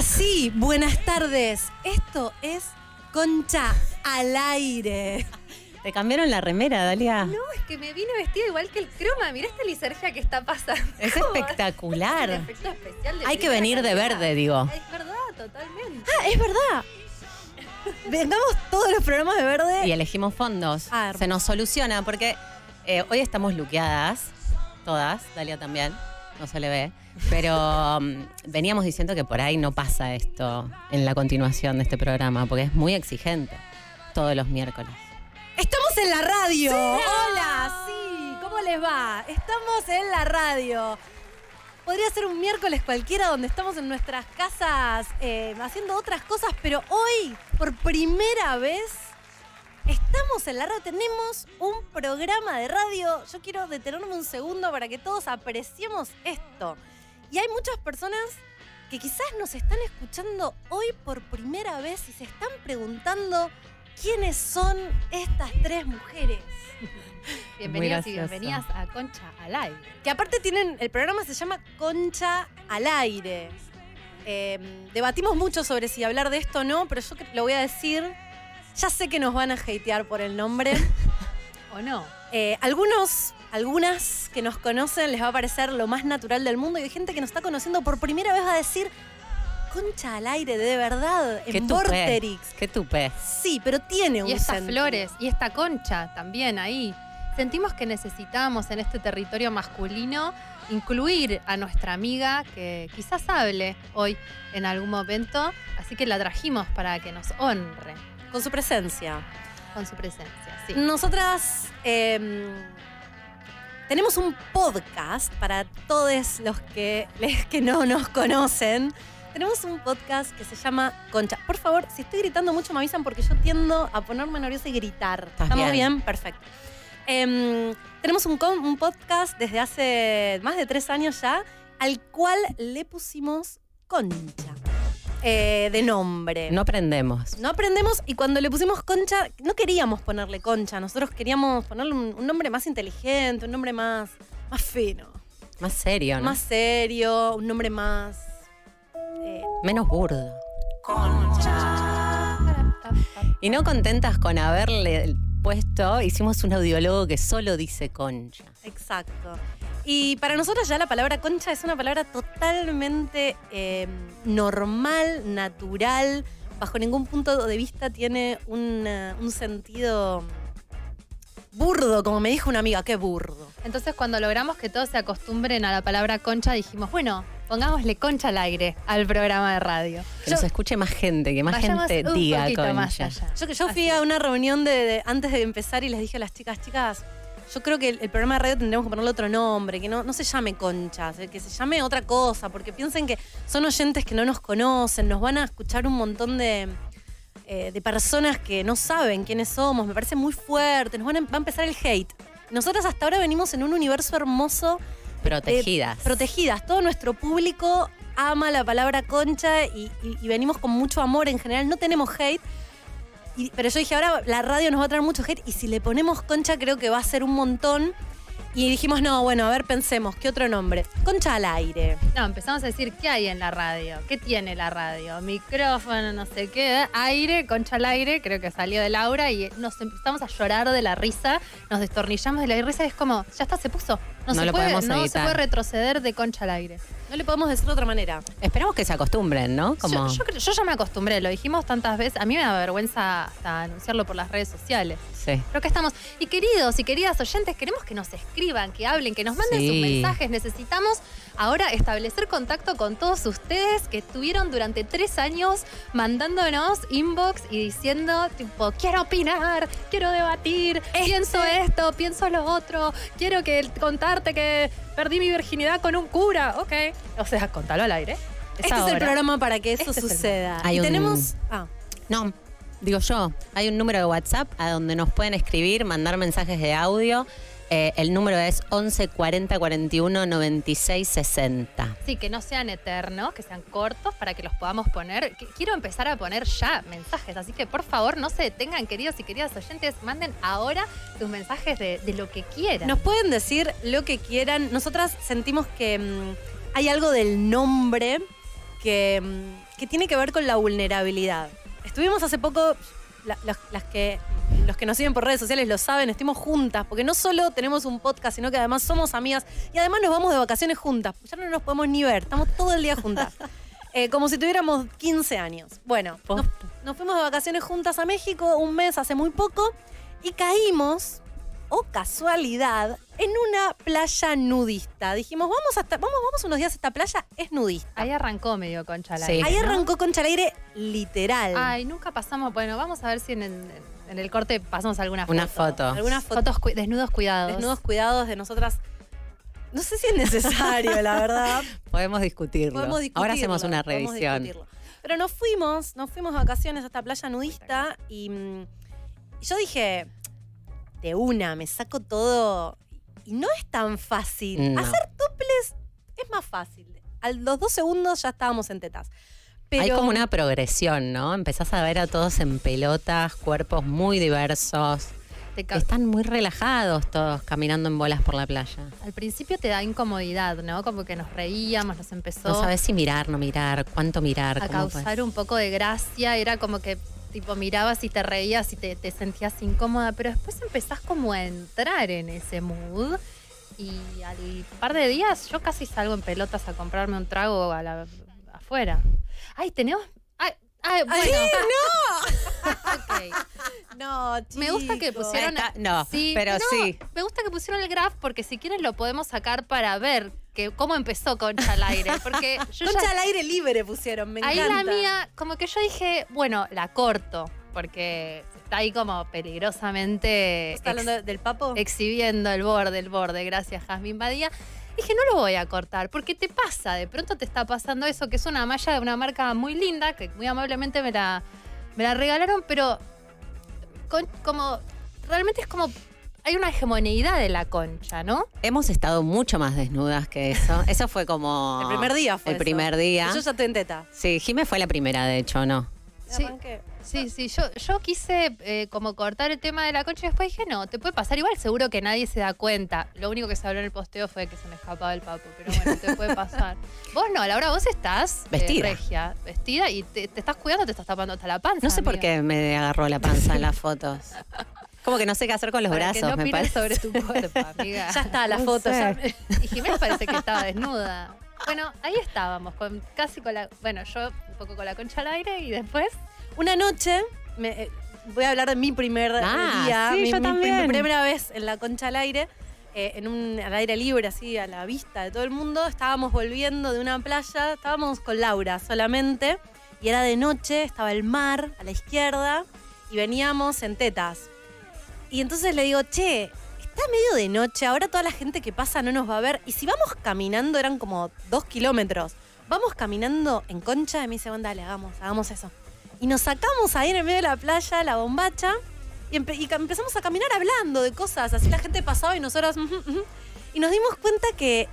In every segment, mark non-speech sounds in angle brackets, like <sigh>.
Vos. Hola, sí, buenas tardes. Esto es Concha al aire. ¿Te cambiaron la remera, Dalia? No, es que me vine vestida igual que el croma. Mirá esta lisergia que está pasando. Es espectacular. <laughs> Es un efecto especial de Hay que venir de verde, digo. Es verdad, totalmente. Ah, es verdad. Vengamos todos los programas de verde. Y elegimos fondos. Ah. Se nos soluciona porque eh, hoy estamos luqueadas, todas, Dalia también, no se le ve. Pero mm, veníamos diciendo que por ahí no pasa esto en la continuación de este programa, porque es muy exigente todos los miércoles. Estamos en la radio. Hola, sí, ¿cómo les va? Estamos en la radio. Podría ser un miércoles cualquiera donde estamos en nuestras casas eh, haciendo otras cosas, pero hoy, por primera vez, estamos en la radio. Tenemos un programa de radio. Yo quiero detenerme un segundo para que todos apreciemos esto. Y hay muchas personas que quizás nos están escuchando hoy por primera vez y se están preguntando quiénes son estas tres mujeres. <laughs> Bienvenidos y bienvenidas a Concha al aire. Que aparte tienen, el programa se llama Concha al aire. Eh, debatimos mucho sobre si hablar de esto o no, pero yo lo voy a decir. Ya sé que nos van a hatear por el nombre. <laughs> ¿O no? Eh, algunos, algunas que nos conocen les va a parecer lo más natural del mundo y hay gente que nos está conociendo por primera vez va a decir Concha al aire, de verdad, Qué en tupé. Vorterix. Qué tupé. Sí, pero tiene un Y estas sentido. flores y esta concha también ahí. Sentimos que necesitábamos en este territorio masculino incluir a nuestra amiga que quizás hable hoy en algún momento, así que la trajimos para que nos honre Con su presencia. con su presencia. Sí. Nosotras eh, tenemos un podcast para todos los que, les- que no nos conocen. Tenemos un podcast que se llama Concha. Por favor, si estoy gritando mucho me avisan porque yo tiendo a ponerme nerviosa y gritar. ¿Estás ¿Estamos bien? bien? Perfecto. Em, tenemos un podcast desde hace más de tres años ya, al cual le pusimos Concha eh, de nombre. No aprendemos. No aprendemos y cuando le pusimos concha, no queríamos ponerle concha, nosotros queríamos ponerle un, un nombre más inteligente, un nombre más, más fino, Más serio, ¿no? más serio, un nombre más... eh, Menos burdo. Y no contentas con haberle puesto, hicimos un audiólogo que solo dice concha. exacto. Y para nosotros ya la palabra concha es una palabra totalmente eh, normal, natural, bajo ningún punto de vista tiene una- un sentido burdo, como me dijo una amiga, qué burdo. Entonces, cuando logramos que todos se acostumbren a la palabra concha, dijimos, bueno, pongámosle concha al aire al programa de radio. Que Yo- nos escuche más gente, que más gente un diga concha. más allá. Yo, yo fui Así a una reunión de, de- antes de empezar y les dije a las chicas, chicas, yo creo que el, el programa de radio tendremos que ponerle otro nombre, que no, no se llame Concha, que se llame otra cosa, porque piensen que son oyentes que no nos conocen, nos van a escuchar un montón de, eh, de personas que no saben quiénes somos, me parece muy fuerte, nos van a, va a empezar el hate. Nosotras hasta ahora venimos en un universo hermoso Protegidas. eh, protegidas. Todo nuestro público ama la palabra concha y, y- y venimos con mucho amor en general. No tenemos hate. Pero yo dije, ahora la radio nos va a traer mucho hate y si le ponemos concha creo que va a ser un montón. Y dijimos, no, bueno, a ver, pensemos, ¿qué otro nombre? Concha al aire. No, empezamos a decir, ¿qué hay en la radio? ¿Qué tiene la radio? Micrófono, no sé qué, aire, concha al aire, creo que salió de Laura y nos empezamos a llorar de la risa, nos destornillamos de la risa y es como, ya está, se puso. No, No se, lo puede, podemos no se puede retroceder de concha al aire. No le podemos decir de otra manera. Esperamos que se acostumbren, ¿no? Como Yo, yo creo- yo ya me acostumbré, lo dijimos tantas veces, a mí me da vergüenza hasta anunciarlo por las redes sociales. sí. Pero que estamos. Y queridos y queridas oyentes, queremos que nos escriban, que hablen, que nos manden Sí. sus mensajes. Necesitamos ahora establecer contacto con todos ustedes que estuvieron durante tres años mandándonos inbox y diciendo, tipo, quiero opinar, quiero debatir, pienso esto, pienso lo otro, quiero que contarte que perdí mi virginidad con un cura. Ok. O sea, contalo al aire. Es este es el programa para que eso Este es el- suceda. Hay y un- tenemos. Ah, No, digo yo, hay un número de WhatsApp a donde nos pueden escribir, mandar mensajes de audio. Eh, el número es 11 40 41 96 60. Sí, que no sean eternos, que sean cortos para que los podamos poner. Qu- Quiero empezar a poner ya mensajes, así que por favor no se detengan, queridos y queridas oyentes, manden ahora sus mensajes de, de lo que quieran. Nos pueden decir lo que quieran. Nosotras sentimos que mm, hay algo del nombre que, mm, que tiene que ver con la vulnerabilidad. Estuvimos hace poco, la- las, las que, los que nos siguen por redes sociales lo saben, estuvimos juntas, porque no solo tenemos un podcast, sino que además somos amigas y además nos vamos de vacaciones juntas. Ya no nos podemos ni ver, estamos todo el día juntas. <laughs> Eh, como si tuviéramos 15 años. Bueno, nos, nos fuimos de vacaciones juntas a México un mes hace muy poco y caímos, o casualidad, en una playa nudista. Dijimos, vamos, hasta, vamos, vamos unos días a esta playa, es nudista. Ahí arrancó medio concha al Sí. aire, Ahí ¿no? arrancó Concha al aire literal. Ay, nunca pasamos. Bueno, vamos a ver si en el, en el corte pasamos alguna foto. Una foto. Algunas fotos, Fotos desnudos cuidados. desnudos cuidados de nosotras. No sé si es necesario, la verdad. <laughs> Podemos discutirlo. Podemos discutirlo. Ahora hacemos una revisión. Pero nos fuimos, nos fuimos de vacaciones a esta playa nudista y, mm, y yo dije, de una, me saco todo. Y no es tan fácil. No. Hacer toples es más fácil. A los dos segundos ya estábamos en tetas. Pero, Hay como una progresión, ¿no? Empezás a ver a todos en pelotas, cuerpos muy diversos. Están muy relajados todos caminando en bolas por la playa. Al principio te da incomodidad, ¿no? Como que nos reíamos, nos empezó No sabes si mirar, no mirar, cuánto mirar. a cómo causar un poco de gracia. Era como que tipo mirabas y te reías y te, te sentías incómoda, pero después empezás como a entrar en ese mood. Y al par de días yo casi salgo en pelotas a comprarme un trago a la- afuera. Ay, tenemos... Ay, ay, bueno. <laughs> <laughs> Ok. No, Me gusta que pusieron. Está- no, pero sí. Me gusta que pusieron el graph porque si quieren lo podemos sacar para ver que cómo empezó Concha al aire. Porque yo <laughs> ya- Concha al aire libre pusieron, me ahí encanta. la mía, como que yo dije, bueno, la corto. Porque está ahí como peligrosamente ¿Está hablando del papo? exhibiendo el borde, el borde. Gracias, Jazmín Badía. Dije, no lo voy a cortar, porque te pasa, de pronto te está pasando eso, que es una malla de una marca muy linda, que muy amablemente me la, me la regalaron, pero con- como realmente es como hay una hegemoneidad de la concha, ¿no? Hemos estado mucho más desnudas que eso. <laughs> Eso fue como. el primer día fue El eso. primer día. Y Yo ya estoy en teta. Sí, Jimé fue la primera, de hecho, ¿no? Sí. Sí, sí, yo, yo quise eh, como cortar el tema de la concha y después dije, no, te puede pasar. Igual seguro que nadie se da cuenta. Lo único que se habló en el posteo fue que se me escapaba el papo, pero bueno, te puede pasar. <laughs> Vos no, Laura, vos estás eh, Vestida. regia, vestida y te, te estás cuidando, te estás tapando hasta la panza. No sé por qué me agarró la panza en las fotos. <laughs> Como que no sé qué hacer con los Para que brazos, no me parece. sobre tu cuerpo, <laughs> amiga. Ya está, la No foto. ya- <laughs> Y Jiménez parece que estaba desnuda. Bueno, ahí estábamos, con, casi con la. Bueno, yo un poco con la concha al aire y después. Una noche, me- eh, voy a hablar de mi primer Ah, día, sí, mi, yo mi- también. mi primera vez en la concha al aire, eh, en un, al aire libre, así a la vista de todo el mundo. Estábamos volviendo de una playa, estábamos con Laura solamente, y era de noche, estaba el mar a la izquierda, y veníamos en tetas. Y entonces le digo, che, está medio de noche, ahora toda la gente que pasa no nos va a ver, y si vamos caminando, eran como dos kilómetros, vamos caminando en concha, y me dice, bueno, dale, hagamos, hagamos eso. Y nos sacamos ahí en el medio de la playa, la bombacha, y, empezamos a caminar hablando de cosas. Así la gente pasaba y ujú. y nos dimos cuenta que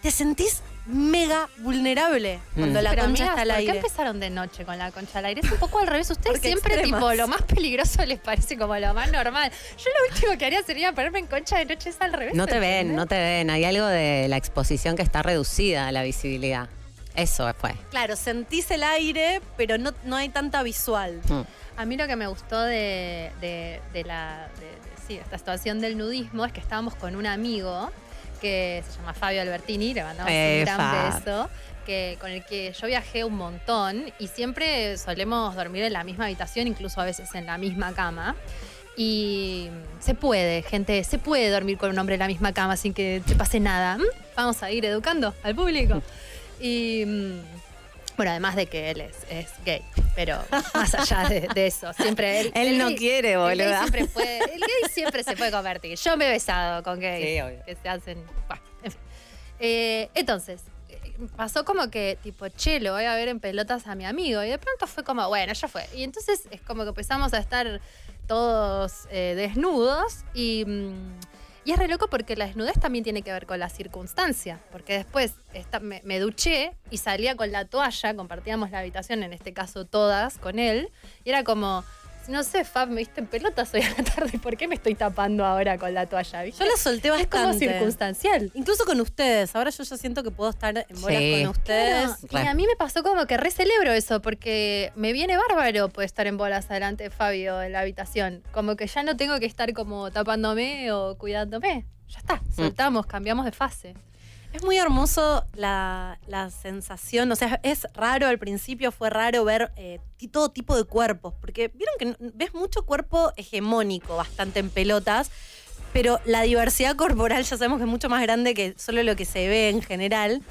te sentís mega vulnerable cuando Mm. la Pero concha amigas, está al ¿por qué aire. empezaron de noche con la concha al aire? Es un poco al revés. Ustedes Porque siempre, extremas. tipo, lo más peligroso les parece como lo más normal. Yo lo último que haría sería ponerme en concha de noche, es al revés. No te ven, ¿entendés? no te ven. Hay algo de la exposición que está reducida a la visibilidad. Eso fue. Claro, sentís el aire, pero no, no hay tanta visual. Mm. A mí lo que me gustó de, de- de la, de, de- sí, esta situación del nudismo es que estábamos con un amigo que se llama Fabio Albertini, le mandamos Eh, un gran Fab. beso, que, con el que yo viajé un montón y siempre solemos dormir en la misma habitación, incluso a veces en la misma cama. Y se puede, gente, se puede dormir con un hombre en la misma cama sin que te pase nada. ¿Mm? Vamos a ir educando al público. Y mm, bueno, además de que él es, es gay, pero más allá de, de eso, siempre él. <laughs> Él el no gay- quiere, el gay boluda. siempre puede- el gay siempre se puede convertir. Yo me he besado con gays Sí, obvio. que se hacen. bueno, en fin. Eh, entonces, pasó como que, tipo, che, lo voy a ver en pelotas a mi amigo. Y de pronto fue como, bueno, ya fue. Y entonces es como que empezamos a estar todos eh, desnudos y. mm, y es re loco porque la desnudez también tiene que ver con la circunstancia. Porque después esta- me, me duché y salía con la toalla, compartíamos la habitación, en este caso todas, con él. Y era como, No sé, Fab, me viste en pelotas hoy a la tarde. ¿Por qué me estoy tapando ahora con la toalla? ¿viste? Yo la solté es como bastante. circunstancial. Incluso con ustedes. Ahora yo ya siento que puedo estar en bolas Sí. con ustedes. Claro, y a mí me pasó como que re celebro eso, porque me viene bárbaro poder estar en bolas adelante de Fabio en la habitación. Como que ya no tengo que estar como tapándome o cuidándome. Ya está, soltamos, cambiamos de fase. Es muy hermoso la, la sensación, o sea, es raro al principio, fue raro ver eh, todo tipo de cuerpos, porque vieron que ves mucho cuerpo hegemónico, bastante en pelotas, pero la diversidad corporal ya sabemos que es mucho más grande que solo lo que se ve en general.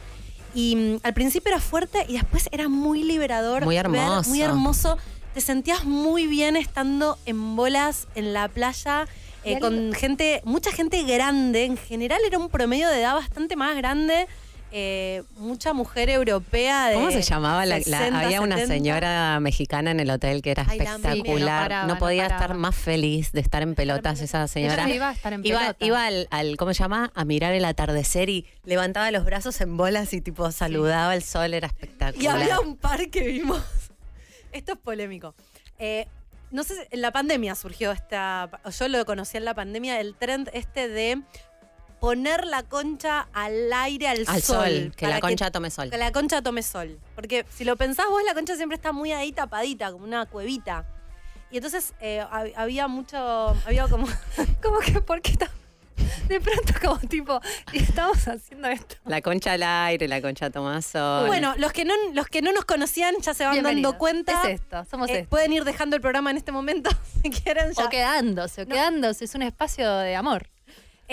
Y mm, al principio era fuerte y después era muy liberador. Muy ver- hermoso. muy hermoso. Te sentías muy bien estando en bolas en la playa. Eh, Y con gente, mucha gente grande, en general era un promedio de edad bastante más grande, eh, mucha mujer europea de ¿Cómo se llamaba? La, la- 60, había una 70. señora mexicana en el hotel que era Ay, espectacular. Sí, no no, paraba, no podía estar más feliz de estar en pelotas esa señora. Ella iba a estar en Iba, pelota. iba al, al- ¿cómo se llama? A mirar el atardecer y levantaba los brazos en bolas y tipo saludaba el sol, era Y espectacular. había un par que vimos. <laughs> Esto es polémico. Eh, no sé, si- en la pandemia surgió esta. Yo lo conocí en la pandemia, el trend este de poner la concha al aire, al, Al sol, que la concha tome sol. que la concha tome sol. Porque si lo pensás vos, la concha siempre está muy ahí tapadita, como una cuevita. Y entonces eh, hab- había mucho. Había como. <laughs> Como que, ¿por qué De pronto, como tipo, estamos haciendo esto. La concha al aire, la concha toma sol. Bueno, los que no, los que no nos conocían ya se van dando cuenta. Es esto, somos Eh, esto. pueden ir dejando el programa en este momento <laughs> si quieren. ya. O quedándose, o No. quedándose. Es un espacio de amor.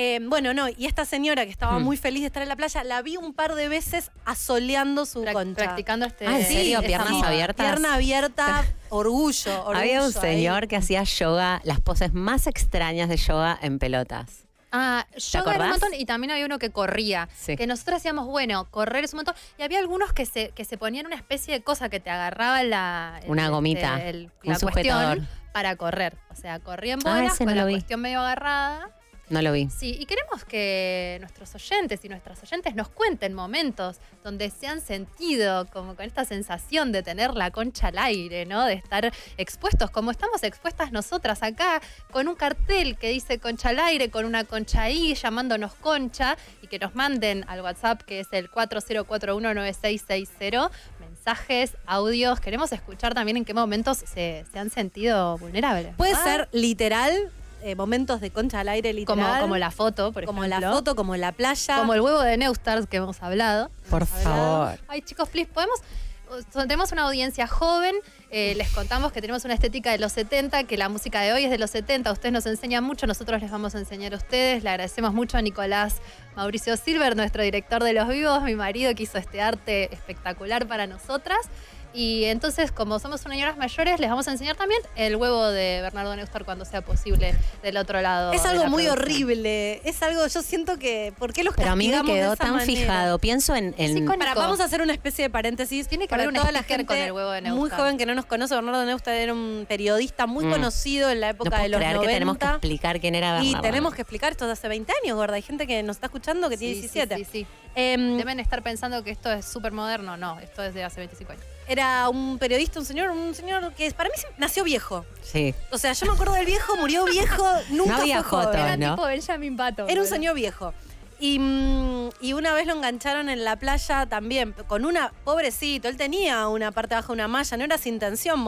Eh, bueno, no, y esta señora que estaba Mm. muy feliz de estar en la playa, la vi un par de veces asoleando su Prac- concha. Practicando este. Ah, ¿en serio? ¿Piernas abiertas? Pierna abierta, <laughs> orgullo, orgullo. Había un ahí. señor que hacía yoga, las poses más extrañas de yoga en pelotas. Ah, yoga era un montón y también había uno que corría. Sí. Que nosotros decíamos, bueno, correr es un montón. Y había algunos que se, que se ponían una especie de cosa que te agarraba la. el- Una gomita, el- un la sujetador. cuestión para correr. O sea, corría en Ah, bolas ese con no la vi. cuestión medio agarrada. No lo vi. Sí, y queremos que nuestros oyentes y nuestras oyentes nos cuenten momentos donde se han sentido como con esta sensación de tener la concha al aire, ¿no? De estar expuestos, como estamos expuestas nosotras acá, con un cartel que dice concha al aire, con una concha ahí, llamándonos concha, y que nos manden al WhatsApp que es el 40419660 mensajes, audios. Queremos escuchar también en qué momentos se, se han sentido vulnerables. Puede Ah, ser literal, eh, momentos de concha al aire literal. como, como la foto, por como ejemplo. la foto, como la playa. Como el huevo de Neustars que hemos hablado. Por Hemos hablado. favor. Ay, chicos, please, podemos. Tenemos una audiencia joven, eh, les contamos que tenemos una estética de los 70, que la música de hoy es de los 70, ustedes nos enseñan mucho, nosotros les vamos a enseñar a ustedes, le agradecemos mucho a Nicolás Mauricio Silver, nuestro director de los vivos, mi marido que hizo este arte espectacular para nosotras. Y entonces, como somos señoras mayores, les vamos a enseñar también el huevo de Bernardo Neustar cuando sea posible del otro lado. Es algo la muy producción. horrible. Es algo, yo siento que. ¿Por qué los Pero a mí me quedó tan manera? fijado. Pienso en. en- Para, vamos a hacer una especie de paréntesis. Tiene que para haber un toda la gente con el huevo de muy Neustar. joven que no nos conoce. Bernardo Neustadt era un periodista muy Mm. conocido en la no época puedo de los creer 90. que tenemos que explicar quién era y Bernardo. tenemos que explicar esto de hace 20 años, gorda. Hay gente que nos está escuchando que tiene Sí, sí, 17. sí, sí. Em, Deben estar pensando que esto es súper moderno. No, esto es de hace 25 años. Era un periodista, un señor, un señor que para mí nació viejo. Sí. O sea, yo me acuerdo del viejo, murió viejo, <laughs> nunca No había fue joven. foto, Era ¿no? tipo Benjamin Button. Era un señor viejo. Y, mm, y una vez lo engancharon en la playa también, con una, pobrecito, él tenía una parte baja de una malla, no era sin intención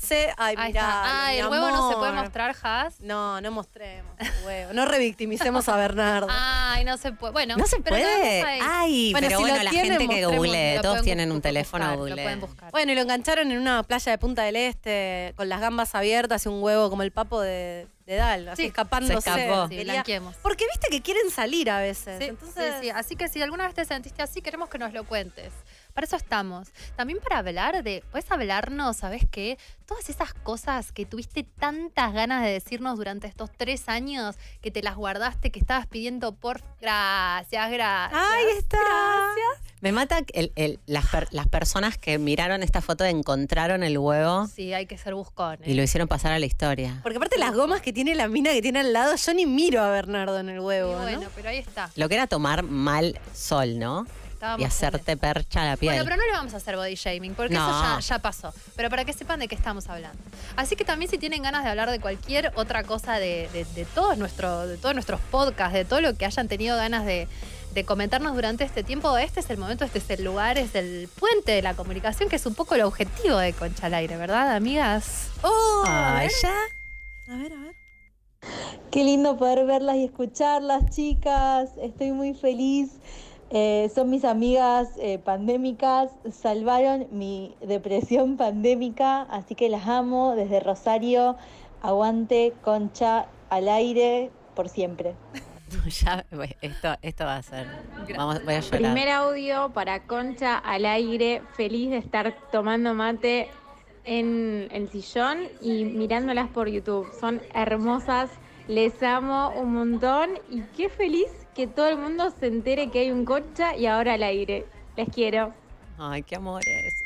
mostrarse. Ay, Ahí mirá, está. Ah, mi el huevo no se puede mostrar, Has. No, no mostremos el huevo. No revictimicemos a Bernardo. Ay, no se puede. Bueno, No se pero puede. ahí. Ay, Bueno, pero si lo bueno, la tienen, gente que mostremos, googlee. Lo Todos pueden tienen un teléfono, buscar, Lo googleen. pueden buscar. Bueno, y lo engancharon en una playa de Punta del Este, con las gambas abiertas y un huevo como el papo de, de Dal, así Sí, escapándose. se escapó. Quería-. Porque viste que quieren salir a veces. Sí, Entonces, sí, sí. Así que si alguna vez te sentiste así, queremos que nos lo cuentes. Para eso estamos. También para hablar de, puedes hablarnos, ¿sabes qué? Todas esas cosas que tuviste tantas ganas de decirnos durante estos tres años, que te las guardaste, que estabas pidiendo por... Gracias, gracias. Ahí está. Me mata que el- el- las, per- las personas que miraron esta foto encontraron el huevo Sí, hay que ser buscón. y lo hicieron pasar a la historia. Porque aparte las gomas que tiene la mina que tiene al lado, yo ni miro a Bernardo en el Y huevo, bueno, ¿no? pero ahí está. Lo que era tomar mal sol, ¿no? estábamos y hacerte percha la piel. Bueno, pero no le vamos a hacer body shaming, porque No. eso ya, ya pasó. Pero para que sepan de qué estamos hablando. Así que también si tienen ganas de hablar de cualquier otra cosa de, de, de todos, nuestro, de todos nuestros podcasts, de todo lo que hayan tenido ganas de, de comentarnos durante este tiempo, este es el momento, este es el lugar, es el puente de la comunicación, que es un poco el objetivo de Concha al Aire, ¿verdad, amigas? Oh, a Ay, ver, ya. a ver, a ver. Qué lindo poder verlas y escucharlas, chicas. Estoy muy feliz. Eh, son mis amigas eh, pandémicas. Salvaron mi depresión pandémica, así que las amo desde Rosario. Aguante, concha, al aire, por siempre. <laughs> Ya, esto, esto va a ser. Vamos, voy a llorar. Primer audio para Concha al aire, feliz de estar tomando mate en el sillón y mirándolas por YouTube. Son hermosas, les amo un montón y qué feliz que todo el mundo se entere que hay un Concha y ahora al aire. Les quiero. Ay, qué amores.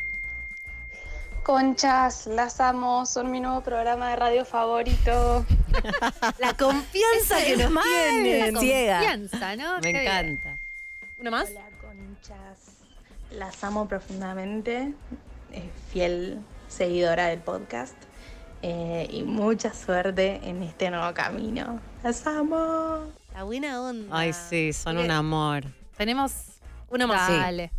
Conchas, las amo, son mi nuevo programa de radio favorito. <laughs> La confianza que nos Esa tienen. ciega. confianza, ¿no? Me Qué bien. encanta. ¿Una más? Hola conchas, las amo profundamente, eh, fiel seguidora del podcast eh, y mucha suerte en este nuevo camino. Las amo. La buena onda. Ay, sí, son un amor. Tenemos Una más. Sí. Dale.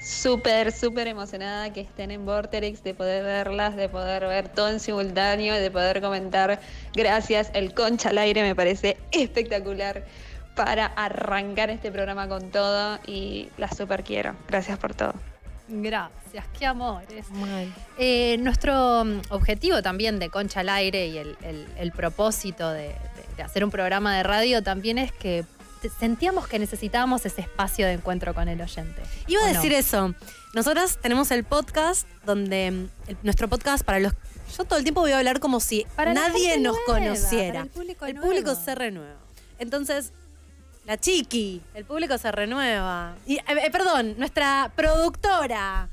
Súper, súper emocionada que estén en Vorterix, de poder verlas, de poder ver todo en simultáneo, de poder comentar. Gracias, el concha al aire me parece espectacular para arrancar este programa con todo y las súper quiero. Gracias por todo. Gracias, qué amores. Eh, nuestro mm, objetivo también de Concha al Aire y el, el- el propósito de, de- de hacer un programa de radio también es que sentíamos que necesitábamos ese espacio de encuentro con el oyente. Iba a decir eso. Nosotras tenemos el podcast donde mm, el- nuestro podcast para los yo todo el tiempo voy a hablar como si Para nadie nos nueva, conociera. para el público el nuevo. público se renueva. Entonces, la chiqui, el público se renueva. Y, eh, eh, perdón, nuestra productora.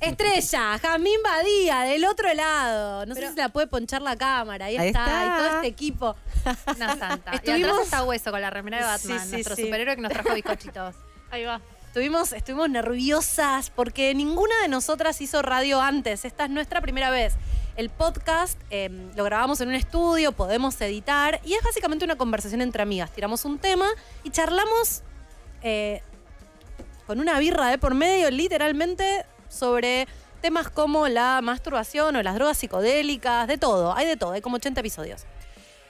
Estrella, <laughs> Jamín Badía, del otro lado. No sé si se la puede ponchar la cámara. Ahí, Ahí está, está. y todo este equipo. Una santa. Y atrás está Hueso con la remera de Sí, Batman, sí, nuestro sí. superhéroe que nos trajo bizcochitos. Ahí va. Estuvimos, estuvimos nerviosas porque ninguna de nosotras hizo radio antes. Esta es nuestra primera vez. El podcast eh, lo grabamos en un estudio, podemos editar y es básicamente una conversación entre amigas. Tiramos un tema y charlamos eh, con una birra de por medio, literalmente, sobre temas como la masturbación o las drogas psicodélicas, de todo, hay de todo, hay como 80 episodios.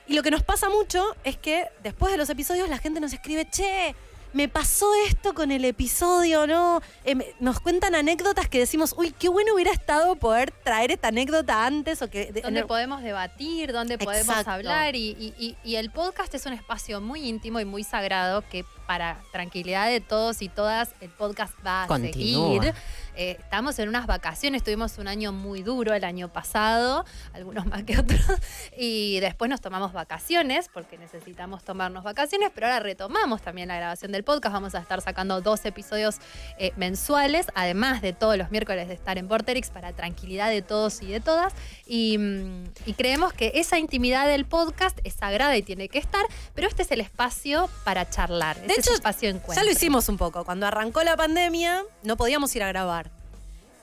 Y lo que nos pasa mucho es que después de los episodios la gente nos escribe, che, me pasó esto con el episodio, ¿no? Eh, me- nos cuentan anécdotas que decimos, uy, qué bueno hubiera estado poder traer esta anécdota antes o que... de- Donde podemos debatir, donde podemos Exacto. hablar. Y, y- y- y el podcast es un espacio muy íntimo y muy sagrado que para tranquilidad de todos y todas, el podcast va a Continúa. seguir. Eh, estamos en unas vacaciones, tuvimos un año muy duro el año pasado, algunos más que otros, <laughs> y después nos tomamos vacaciones porque necesitamos tomarnos vacaciones, pero ahora retomamos también la grabación del podcast, vamos a estar sacando dos episodios eh, mensuales, además de todos los miércoles de estar en Vorterix para tranquilidad de todos y de todas, y, mm, y creemos que esa intimidad del podcast es sagrada y tiene que estar, pero este es el espacio para charlar, De es hecho, espacio de Ya encuentro. lo hicimos un poco. Cuando arrancó la pandemia, no podíamos ir a grabar.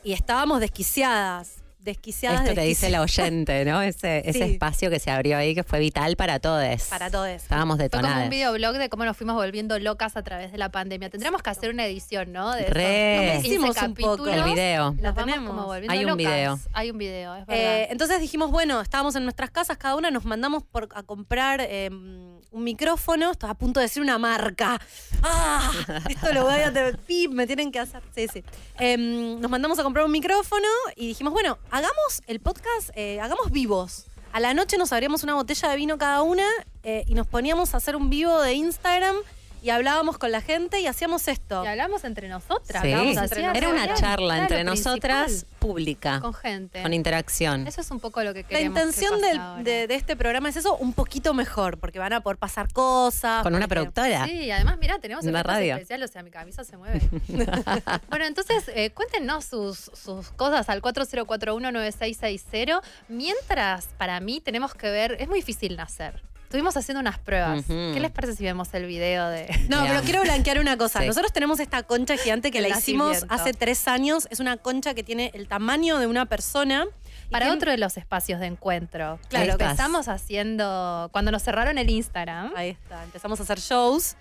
Y estábamos desquiciadas. Desquiciadas. Esto que dice la oyente, ¿no? Ese, <laughs> espacio que se abrió ahí que fue vital para todos. Para todos. Estábamos Fue como un videoblog de cómo nos fuimos volviendo locas a través de la pandemia. Tendríamos que hacer una edición, ¿no? De Re. 15 Hicimos un poco. El video. Nos Lo tenemos. como volviendo Hay un locas. video. Hay un video, es verdad. Eh, entonces dijimos, bueno, estábamos en nuestras casas, cada una nos mandamos por, a comprar eh, un micrófono. Estaba a punto de decir una marca. ¡Ah! <laughs> Esto lo voy a tener. Pip, me tienen que hacer. Sí, sí. Em, nos mandamos a comprar un micrófono y dijimos, bueno, hagamos el podcast, eh, hagamos vivos. A la noche nos abríamos una botella de vino cada una eh, y nos poníamos a hacer un vivo de Instagram y hablábamos con la gente y hacíamos esto. y hablamos entre nosotras. Sí. hablábamos así, Era una charla entre nosotras pública, Con gente. con interacción. Eso es un poco lo que La queremos. que intención pase del- ahora. de, de este programa es eso, un poquito mejor, porque van a poder pasar cosas. Con una productora. Sí, además, mira, tenemos Una radio. especiales, o sea, mi camisa se mueve. <laughs> bueno, entonces, eh, cuéntenos sus, sus cosas al 40419660. Mientras, para mí, tenemos que ver, es muy difícil nacer. Estuvimos haciendo unas pruebas. ¿Qué les parece si vemos el video de. No, pero quiero blanquear una cosa. Sí. Nosotros tenemos esta concha gigante que El la hicimos hace tres años. Es una concha que tiene el tamaño de una persona. Para otro de los espacios de encuentro. Claro, lo que estamos haciendo cuando nos cerraron el Instagram. Ahí está. Empezamos a hacer shows.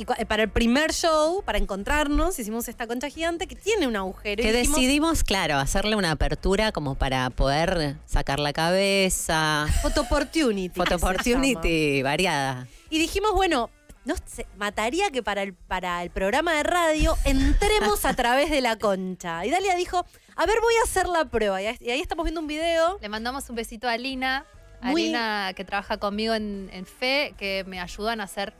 Y eh, para el primer show, para encontrarnos, hicimos esta concha gigante que tiene un agujero. y Que dijimos, decidimos, claro, hacerle una apertura como para poder sacar la cabeza. Photo opportunity. Photo se llama. opportunity variada. Y dijimos, bueno, no se mataría que para el, para el programa de radio entremos a través de la concha. Y Dalia dijo, a ver, voy a hacer la prueba. Y ahí, y ahí estamos viendo un video. Le mandamos un besito a Lina. A Muy- Lina, que trabaja conmigo en, en FE, que me ayudan a hacer.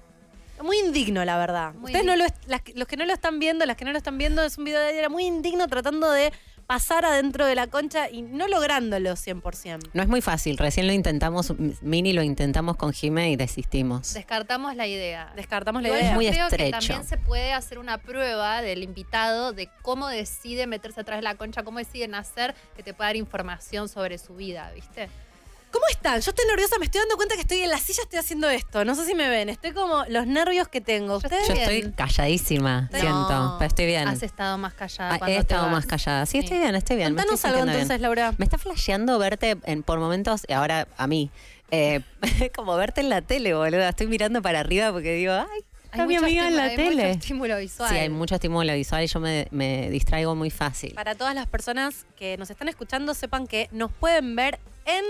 Muy indigno, la verdad. Muy Ustedes no lo, las que- los que no lo están viendo, las que no lo están viendo, es un video de Dalia muy indigno tratando de pasar adentro de la concha y no lográndolo 100%. No es muy fácil. Recién lo intentamos, Mini lo intentamos con Jime y desistimos. Descartamos la idea. Descartamos la Igual idea. muy creo que estrecho. también se puede hacer una prueba del invitado de cómo decide meterse atrás de la concha, cómo decide nacer, que te pueda dar información sobre su vida, ¿viste? ¿Cómo están? Yo estoy nerviosa, me estoy dando cuenta que estoy en la silla, estoy haciendo esto. No sé si me ven, estoy como los nervios que tengo. ¿Ustedes? Yo estoy calladísima, No. siento. Pero estoy bien. Has estado más callada Ah, cuando He te estado vas. más callada. Sí, Sí. estoy bien, estoy bien. Contanos algo bien. entonces, Laura. Me está flasheando verte en, por momentos, ahora a mí, eh, <laughs> como verte en la tele, boluda. Estoy mirando para arriba porque digo, ay, está mi mucho amiga en estimu- la hay tele. mucho estímulo visual. Sí, hay mucho estímulo visual y yo me, me distraigo muy fácil. Para todas las personas que nos están escuchando, sepan que nos pueden ver en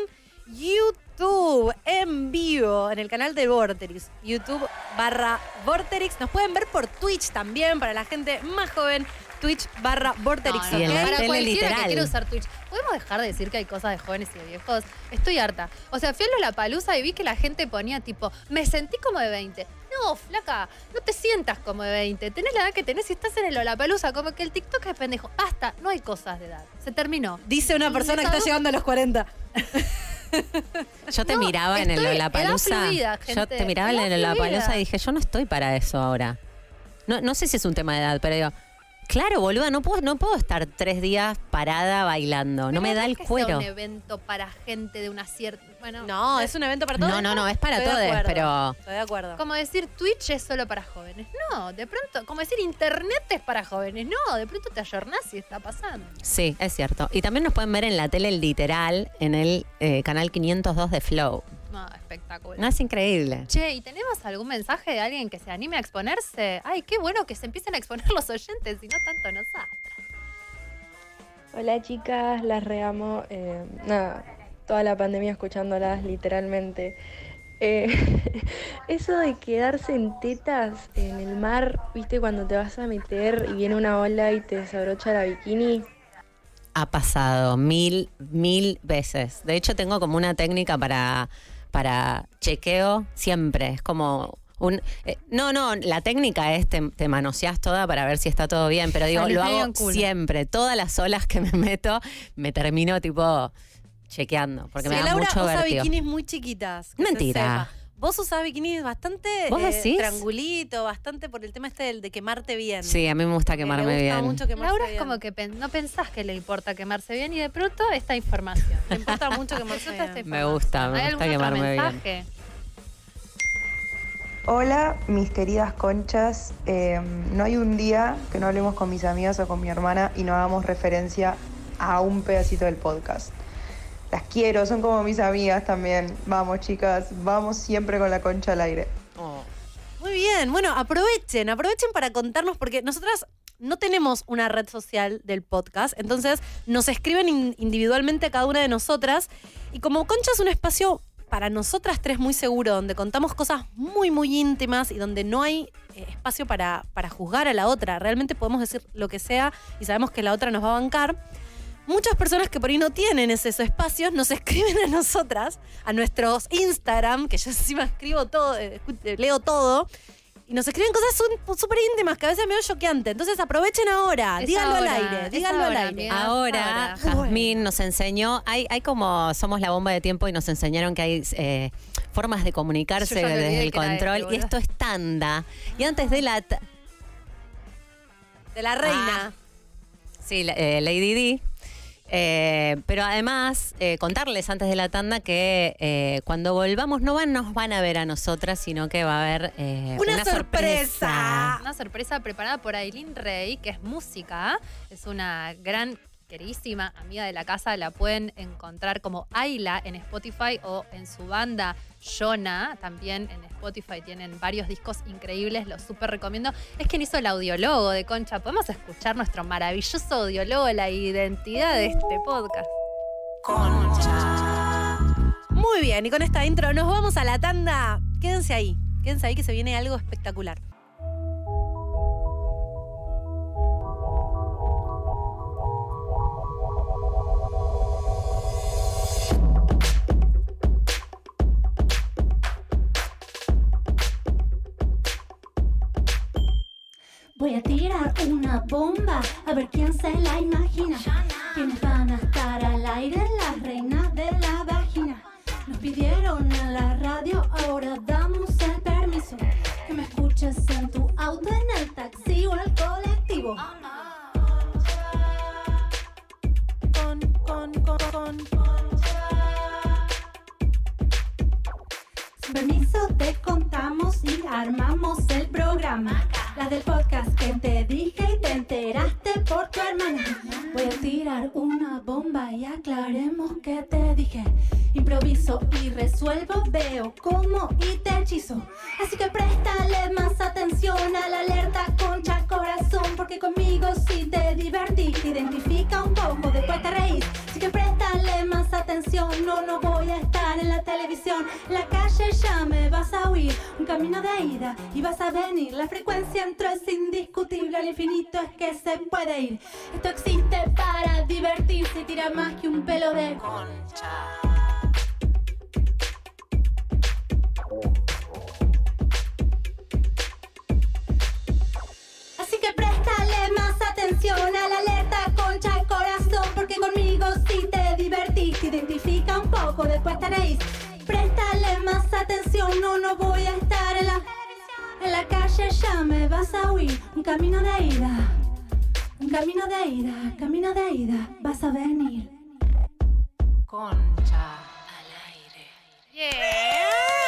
YouTube, en vivo, en el canal de Vorterix. YouTube barra Vorterix. Nos pueden ver por Twitch también, para la gente más joven. Twitch barra Vorterix. No, no, para cualquiera literal. que quiera usar Twitch. ¿Podemos dejar de decir que hay cosas de jóvenes y de viejos? Estoy harta. O sea, fui a la palusa y vi que la gente ponía tipo, me sentí como de 20. No, flaca, no te sientas como de 20. Tenés la edad que tenés y estás en el Olapalooza. Como que el TikTok es pendejo. Basta, no hay cosas de edad. Se terminó. Dice una persona que está llegando a los 40. <laughs> <laughs> Yo te No, miraba en el Lollapalooza. fluida, Yo te miraba en el Lollapalooza y dije, yo no estoy para eso ahora. No, no sé si es un tema de edad, pero digo, claro, boluda, no puedo, no puedo estar tres días parada bailando. No me da es el que sea cuero. un evento para gente de una cierta. Bueno, No, es un evento para todos. No, no, no, es para todos, acuerdo, pero Estoy de acuerdo. Como decir Twitch es solo para jóvenes. No, de pronto, como decir Internet es para jóvenes. No, de pronto te ayornás y está pasando. sí, es cierto. Y también nos pueden ver en la tele literal, en el eh, canal 502 de Flow. No, espectacular. No es increíble. Che, ¿y tenemos algún mensaje de alguien que se anime a exponerse? Ay, qué bueno que se empiecen a exponer los oyentes y no tanto nosotras. Hola chicas, las reamo. Eh, nada, toda la pandemia escuchándolas literalmente. Eh, <laughs> eso de quedarse en tetas en el mar, viste, cuando te vas a meter y viene una ola y te desabrocha la bikini. Ha pasado mil, mil veces. De hecho, tengo como una técnica para, para chequeo siempre. Es como un. eh, no, no, la técnica es te, te manoseás toda para ver si está todo bien, pero digo, lo hago siempre. Todas las olas que me meto, me termino tipo chequeando, porque Sí, me da Laura mucho usa bikinis muy chiquitas. Mentira. Vos usás bikinis bastante ¿Vos eh, triangulito, bastante por el tema este del de quemarte bien. Sí, a mí me gusta quemarme gusta bien. mucho quemarse Laura es bien. como que pen- no pensás que le importa quemarse bien y de pronto esta información. Le importa <laughs> mucho quemarse esta bien. Me gusta, me ¿Hay gusta quemarme bien. Hola, mis queridas conchas. Eh, no hay un día que no hablemos con mis amigas o con mi hermana y no hagamos referencia a un pedacito del podcast. Las quiero, son como mis amigas también. Vamos, chicas, vamos siempre con la concha al aire. Oh. Muy bien, bueno, aprovechen, aprovechen para contarnos, porque nosotras no tenemos una red social del podcast, entonces nos escriben in- individualmente a cada una de nosotras, y como Concha es un espacio para nosotras tres muy seguro, donde contamos cosas muy, muy íntimas y donde no hay eh, espacio para, para juzgar a la otra, realmente podemos decir lo que sea y sabemos que la otra nos va a bancar. Muchas personas que por ahí no tienen esos espacios nos <laughs> escriben a nosotras, a nuestros Instagram, que yo encima escribo todo, eh, eh, leo todo, y nos escriben cosas súper íntimas que a veces me medio choqueante. Entonces aprovechen ahora, Es díganlo ahora, al aire, díganlo al aire. Ahora, Ahora. Jazmín nos enseñó, hay, hay como, somos la bomba de tiempo y nos enseñaron que hay eh, formas de comunicarse desde el control este, y esto es tanda. Y antes de la... De la reina. Sí, la- eh, Lady D. Eh, pero además, eh, contarles antes de la tanda que eh, cuando volvamos no van, nos van a ver a nosotras, sino que va a haber eh, Una sorpresa. Una sorpresa preparada por Aileen Rey, que es música, es una gran queridísima amiga de la casa, la pueden encontrar como Ayla en Spotify o en su banda Yona, también en Spotify tienen varios discos increíbles, los súper recomiendo. Es quien hizo el audiólogo de Concha, podemos escuchar nuestro maravilloso audiólogo, la identidad de este podcast. Muy bien, y con esta intro nos vamos a la tanda. Quédense ahí, quédense ahí que se viene algo espectacular. Voy a tirar una bomba, a ver quién se la imagina. ¿Quiénes van a estar al aire? Las reinas de la vagina. Nos pidieron en la radio, ahora damos el permiso. Que me escuches en tu auto, en el taxi o el colectivo. Con, con, con, con. Sin permiso te contamos y armamos el programa. La del podcast que te dije y te enteraste por tu hermana. Voy a tirar una bomba y aclaremos que te dije. Improviso y resuelvo, veo cómo y te hechizo. Así que préstale más atención a la alerta concha corazón. Porque conmigo si te divertís, te identifica un poco, después te reís. Así que atención, no, no voy a estar en la televisión. La calle ya me vas a oír, un camino de ida y vas a venir. La frecuencia entro es indiscutible, al infinito es que se puede ir. Esto existe para divertirse tira más que un pelo de Así poco, después tenéis Préstale más atención, no, no voy a estar en la En la calle ya me vas a oír Un camino de ida, un camino de ida, camino de ida, vas a venir. Concha. Al aire. ¡Vamos,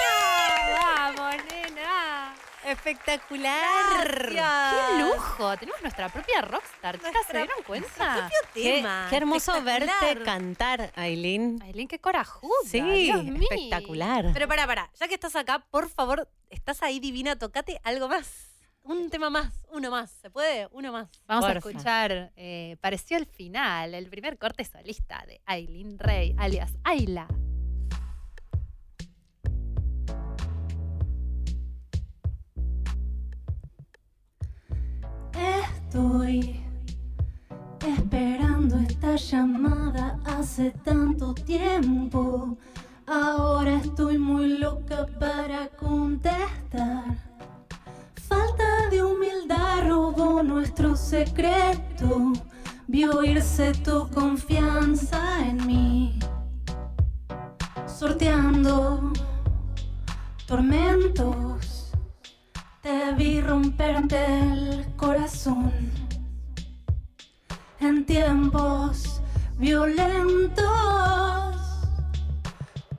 Espectacular. ¡Qué lujo! Tenemos nuestra propia rockstar. Chicas, ¿se dieron cuenta? Qué, Tema. qué hermoso verte cantar, Aileen. Aileen, qué corajuda. Sí, Dios mío. espectacular. Pero para, para, ya que estás acá, por favor, estás ahí divina, tocate algo más. Un tema más, uno más. ¿Se puede? Uno más. Vamos a escuchar, eh, pareció el final, el primer corte solista de Aileen Rey, alias Ayla. Estoy esperando esta llamada hace tanto tiempo. Ahora estoy muy loca para contestar. Falta de humildad robó nuestro secreto. Vio irse tu confianza en mí. Sorteando tormentos. Te vi romperte el corazón en tiempos violentos.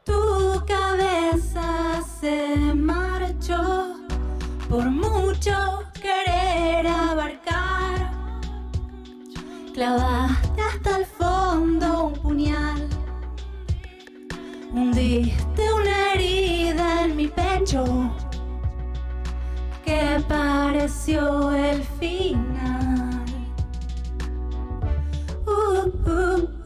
Tu cabeza se marchó por mucho querer abarcar. Clavaste hasta el fondo un puñal. Hundiste una herida en mi pecho que pareció el final. Uh, uh, uh,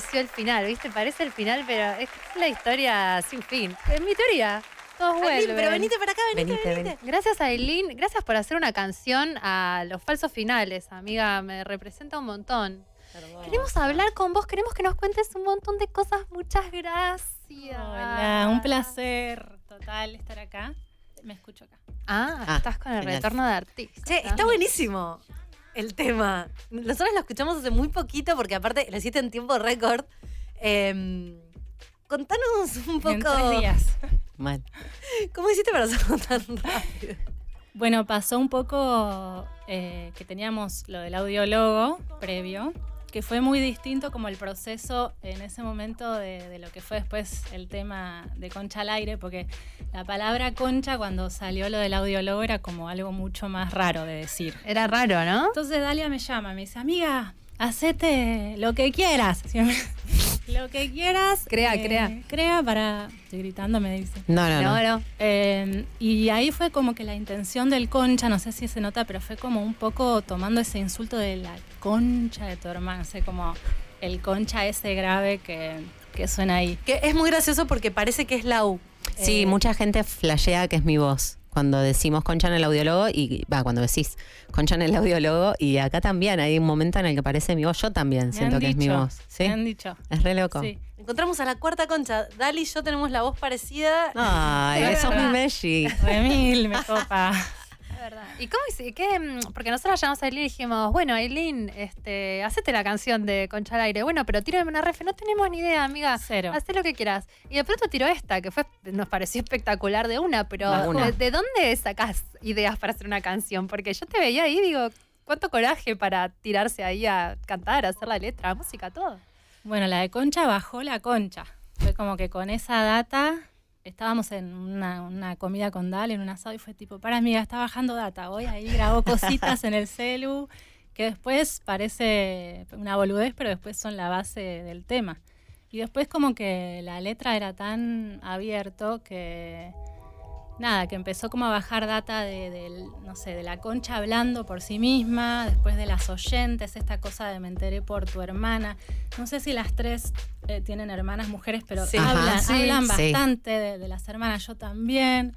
pareció el final, ¿viste? Parece el final, pero es la historia sin fin. En mi teoría, todos Aileen, vuelven. pero venite para acá, venite, Venite, venite. venite. Gracias Aileen, gracias por hacer una canción a los falsos finales, amiga, me representa un montón. Queremos hablar con vos, queremos que nos cuentes un montón de cosas, muchas gracias. Hola, un placer total estar acá. Me escucho acá. Ah, Ah, estás con el genial. retorno de artista. Che, está buenísimo el tema. Nosotros lo escuchamos hace muy poquito porque aparte lo hiciste en tiempo récord. Em, contanos un poco. En tres días. <laughs> Mal. ¿Cómo hiciste para hacerlo tan rápido? Bueno, pasó un poco eh, que teníamos lo del audiólogo previo, que fue muy distinto como el proceso en ese momento de, de lo que fue después el tema de Concha al aire, porque la palabra concha cuando salió lo del audiólogo era como algo mucho más raro de decir. Era raro, ¿no? Entonces Dalia me llama, me dice, amiga, hacete lo que quieras. <laughs> Siempre, lo que quieras. eh, Crea, crea. Crea para... Estoy gritando, me dice. No, no, no. No, no. Eh, y ahí fue como que la intención del concha, no sé si se nota, pero fue como un poco tomando ese insulto de la concha de tu hermano, o sea, como el concha ese grave que, que suena ahí. Que es muy gracioso porque parece que es la U. Sí, Eh, mucha gente flashea que es mi voz. Cuando decimos concha en el audiólogo y va, cuando decís concha en el audiólogo y acá también hay un momento en el que parece mi voz, yo también me siento que es mi voz. ¿Sí? Me han dicho. Es re loco. Sí. Encontramos a la cuarta concha. Dali y yo tenemos la voz parecida. Ay, Es <laughs> eso es verdad. mi Messi. Remil, me copa. Verdad. ¿Y cómo hice? ¿Qué? mm, Porque nosotros llamamos a Aileen y dijimos, bueno, Aileen, este, hacete la canción de Concha al aire. Bueno, pero tírame una ref. No tenemos ni idea, amiga. Cero. Haz lo que quieras. Y de pronto tiró esta, que fue, nos pareció espectacular de una, pero De una. ¿de, de dónde sacás ideas para hacer una canción? Porque yo te veía ahí y digo, cuánto coraje para tirarse ahí a cantar, a hacer la letra, música, todo. Bueno, la de concha bajó la concha. Fue como que con esa data estábamos en una, comida con Dal, en un asado, y fue tipo, para amiga, está bajando data. Voy ahí, grabó cositas en el celu, que después parece una boludez, pero después son la base del tema. Y después como que la letra era tan abierto que nada, que empezó como a bajar data de, del, no sé, de la concha hablando por sí misma, después de las oyentes, esta cosa de me enteré por tu hermana. No sé si las tres eh, tienen hermanas mujeres, pero Sí. hablan, Ajá, sí. hablan Sí. bastante de, de las hermanas, yo también.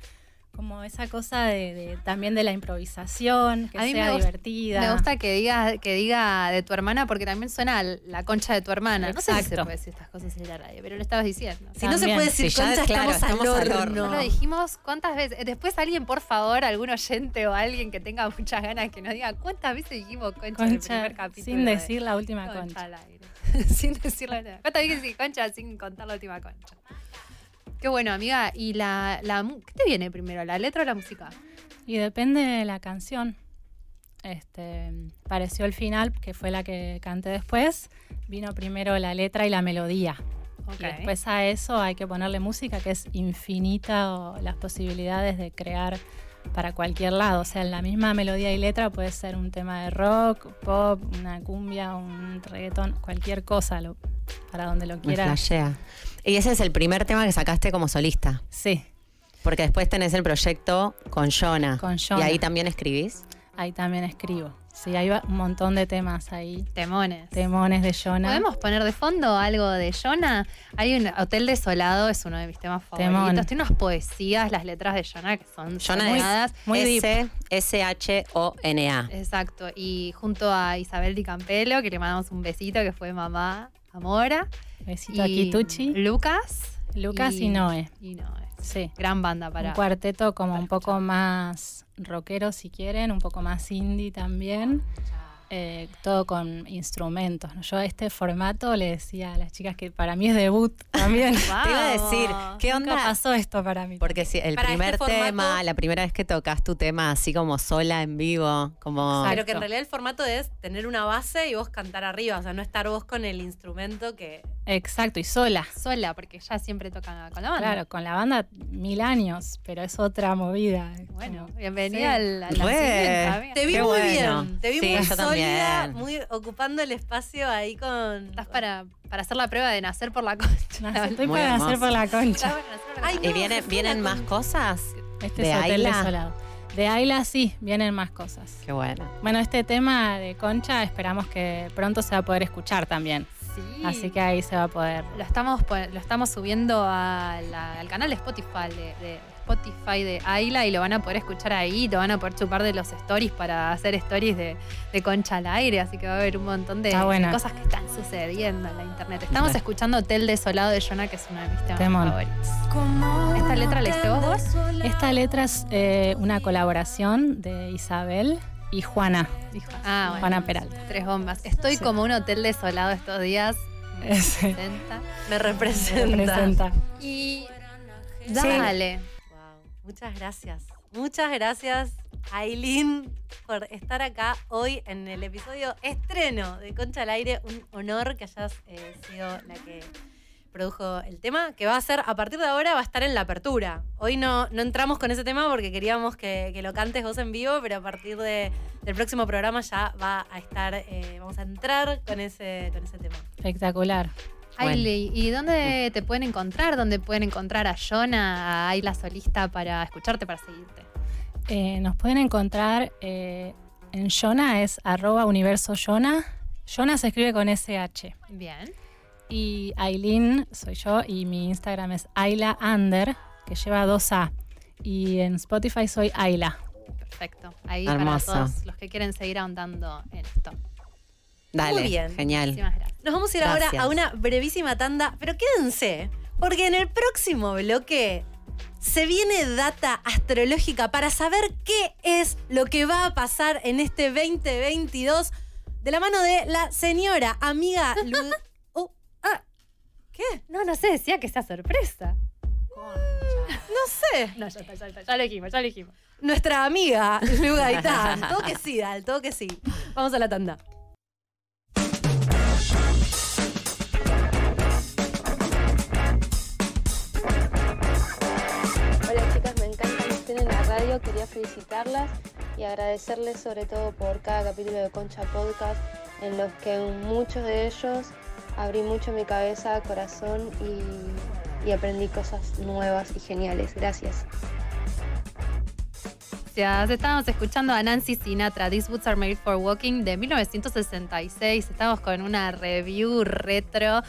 Como esa cosa de, de- también de la improvisación, que A mí me sea gusta- divertida. Me gusta que diga, que diga de tu hermana porque también suena la concha de tu hermana. No sé si se puede decir estas cosas en la radio, pero lo estabas diciendo. Si no se puede decir ya, concha, claro, estamos, estamos al al horno. No lo dijimos cuántas veces. Después alguien, por favor, algún oyente o alguien que tenga muchas ganas que nos diga cuántas veces dijimos concha, en el primer capítulo. sin de decir la última Concha concha. al aire. <laughs> sin decirle nada. ¿Cuántas veces concha sin contar la última concha? Qué bueno, amiga. ¿Y la, la mu- qué te viene primero, la letra o la música? Y depende de la canción. Este, pareció el final, que fue la que canté después. Vino primero la letra y la melodía. Y después a eso hay que ponerle música, que es infinita o las posibilidades de crear para cualquier lado. O sea, en la misma melodía y letra puede ser un tema de rock, pop, una cumbia, un reggaetón, cualquier cosa, lo- para donde lo flashea. Y ese es el primer tema que sacaste como solista. Sí, Porque después tenés el proyecto con Jonah. Con Y Jonah. ahí también escribís. ahí también escribo. Sí, hay un montón de temas ahí. Temones. Temones de Jonah. ¿Podemos poner de fondo algo de Jonah? Hay un Hotel Desolado, es uno de mis temas favoritos. Temón. Tiene unas poesías, las letras de Jonah que son Jonah es S, S-H-O-N-A. Exacto. Y junto a Isabel Di Campello, que le mandamos un besito, que fue mamá Amora. Besito a Kituchi. Lucas. Lucas y Noé. Y Noé. Sí. Gran banda para. Un cuarteto como un poco más rockero si quieren, un poco más indie también. Eh, todo con instrumentos. ¿no? Yo a este formato le decía a las chicas que para mí es debut también. <laughs> Te iba a decir, ¿qué Nunca onda? pasó esto para mí. Porque si el Para primer este formato- tema, la primera vez que tocas tu tema así como sola en vivo, como... Pero que en realidad el formato es tener una base y vos cantar arriba, o sea, no estar vos con el instrumento que... Exacto, y sola. Sola, porque ella siempre toca con la banda. Claro, con la banda mil años, pero es otra movida. Bueno, bienvenida Sí. al, nacimiento, amiga. Te vi Qué muy bueno. bien, te vi Sí, muy yo muy ocupando el espacio ahí con... Estás para, para hacer la prueba de nacer por la concha. Estoy Muy para hacer hermoso. por la concha. Ay, ¿Y no, vienen la más cosas? Este ¿De es Hotel Ayla? Desolado. De Ayla sí, vienen más cosas. Qué bueno. Bueno, este tema de Concha esperamos que pronto se va a poder escuchar también. Sí. Así que ahí se va a poder. Lo estamos, pon- lo estamos subiendo a la- al canal de Spotify de, de Spotify de Ayla y lo van a poder escuchar ahí, lo van a poder chupar de los stories para hacer stories de, de concha al aire, así que va a haber un montón de, cosas que están sucediendo en la internet. Estamos escuchando Hotel Desolado de Jonah, que es uno de mis temas Temón. favoritos. ¿Esta letra la hiciste vos, vos? Esta letra es eh, una colaboración de Isabel y Juana. Ah, bueno. Juana Peralta. Tres bombas. Estoy Sí. como un hotel desolado estos días. <laughs> Sí. 60. Me representa. Representa. Y dale. Muchas gracias. Muchas gracias, Aileen, por estar acá hoy en el episodio estreno de Concha al Aire. Un honor que hayas eh, sido la que produjo el tema, que va a ser, a partir de ahora, va a estar en la apertura. Hoy no, no entramos con ese tema porque queríamos que, que lo cantes vos en vivo, pero a partir de- del próximo programa ya va a estar, eh, vamos a entrar con ese, con ese tema. Espectacular. Ailey, ¿y dónde te pueden encontrar? ¿Dónde pueden encontrar a Jonah, a Ayla Solista para escucharte, para seguirte? Eh, nos pueden encontrar eh, en Jonah, es arroba universo Jonah. Jonah se escribe con SH. Bien. Y Aileen soy yo y mi Instagram es Ayla Under, que lleva dos A. Y en Spotify soy Ayla. Perfecto. Ahí Hermoso. para todos los que quieren seguir ahondando en esto. Dale, Muy bien. genial. Muchísimas gracias. Nos vamos a ir Gracias. ahora a una brevísima tanda, pero quédense, porque en el próximo bloque se viene data astrológica para saber qué es lo que va a pasar en este 2022 de la mano de la señora amiga <laughs> Lu Oh, ah, ¿Qué? No, no sé, decía que sea sorpresa. No sé. <laughs> No, ya está, ya está. Ya lo dijimos, ya lo dijimos. Nuestra amiga Lu Gaitán. todo que sí, Dal, todo que sí. Vamos a la tanda. Radio, quería felicitarlas y agradecerles sobre todo por cada capítulo de Concha Podcast en los que muchos de ellos abrí mucho mi cabeza, corazón y, y aprendí cosas nuevas y geniales. Gracias. Gracias. Estábamos escuchando a Nancy Sinatra, These Boots Are Made for Walking, de 1966. Estamos con una review retro,